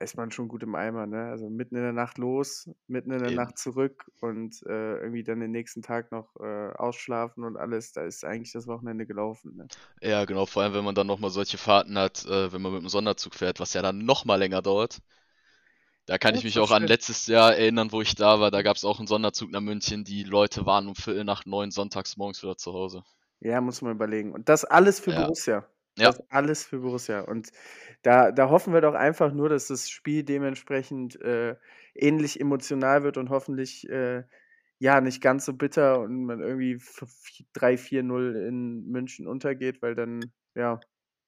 [SPEAKER 3] Ist man schon gut im Eimer, ne? Also mitten in der Nacht los, mitten in der
[SPEAKER 4] Eben.
[SPEAKER 3] Nacht zurück und äh, irgendwie dann den nächsten Tag noch äh, ausschlafen und alles. Da ist eigentlich das Wochenende gelaufen, ne?
[SPEAKER 4] Ja, genau, vor allem wenn man dann nochmal solche Fahrten hat, äh, wenn man mit dem Sonderzug fährt, was ja dann nochmal länger dauert. Da kann
[SPEAKER 3] Ja,
[SPEAKER 4] ich mich
[SPEAKER 3] das
[SPEAKER 4] auch an
[SPEAKER 3] stimmt.
[SPEAKER 4] letztes Jahr erinnern, wo ich da war. Da gab es auch einen Sonderzug nach München. Die Leute waren um Viertel nach neun sonntags morgens wieder zu Hause.
[SPEAKER 3] Ja, muss man überlegen. Und das alles für
[SPEAKER 4] Ja.
[SPEAKER 3] Borussia.
[SPEAKER 4] Ja.
[SPEAKER 3] Das alles für Borussia. Und da, da hoffen wir doch einfach nur, dass das Spiel dementsprechend äh, ähnlich emotional wird und hoffentlich äh, ja nicht ganz so bitter und man irgendwie 3-4-0 in München untergeht, weil dann, ja,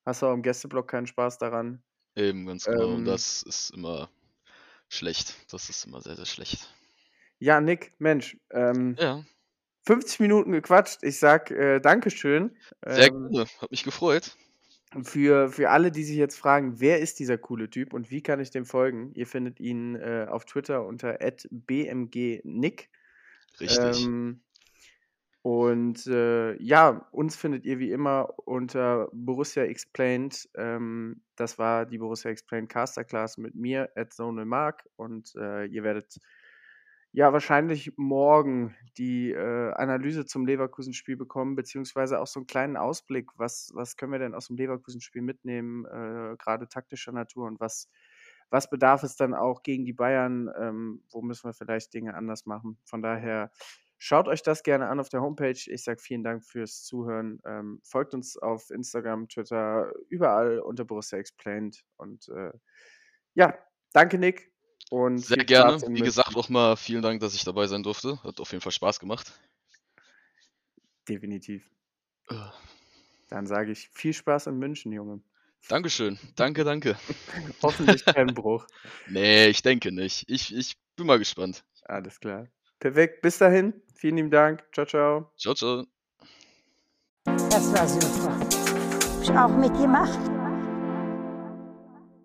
[SPEAKER 3] hast du auch im Gästeblock keinen Spaß daran.
[SPEAKER 4] Eben, ganz genau. Und
[SPEAKER 3] Ähm,
[SPEAKER 4] das ist immer schlecht. Das ist immer sehr, sehr schlecht.
[SPEAKER 3] ja, Nick, Mensch, ähm,
[SPEAKER 4] Ja,
[SPEAKER 3] 50 Minuten gequatscht. Ich sag äh, Dankeschön.
[SPEAKER 4] sehr
[SPEAKER 3] Ähm,
[SPEAKER 4] gerne. Hat mich gefreut.
[SPEAKER 3] Für, für alle, die sich jetzt fragen, wer ist dieser coole Typ und wie kann ich dem folgen? Ihr findet ihn äh, auf Twitter unter @bmgnick.
[SPEAKER 4] Richtig.
[SPEAKER 3] Ähm, und äh, ja, uns findet ihr wie immer unter Borussia Explained. Ähm, das war die Borussia Explained Casterclass mit mir, at Zonal Mark. Und äh, ihr werdet ja wahrscheinlich morgen die äh, Analyse zum Leverkusen-Spiel bekommen, beziehungsweise auch so einen kleinen Ausblick, was, was können wir denn aus dem Leverkusen-Spiel mitnehmen, äh, gerade taktischer Natur und was, was bedarf es dann auch gegen die Bayern, ähm, wo müssen wir vielleicht Dinge anders machen. Von daher schaut euch das gerne an auf der Homepage. Ich sage vielen Dank fürs Zuhören. Ähm, folgt uns auf Instagram, Twitter, überall unter Borussia Explained. Und äh, ja, danke Nick. Und
[SPEAKER 4] Sehr gerne. Wie gesagt, auch mal vielen Dank, dass ich dabei sein durfte. Hat auf jeden Fall Spaß gemacht.
[SPEAKER 3] Definitiv.
[SPEAKER 4] Äh,
[SPEAKER 3] Dann sage ich viel Spaß in München, Junge.
[SPEAKER 4] Dankeschön. Danke, danke.
[SPEAKER 3] Hoffentlich kein Bruch.
[SPEAKER 4] Nee, ich denke nicht. Ich, ich bin mal gespannt.
[SPEAKER 3] Alles klar. Perfekt. Bis dahin. Vielen lieben Dank. Ciao, ciao.
[SPEAKER 4] Ciao, ciao.
[SPEAKER 1] Das war super. Hab ich auch mitgemacht.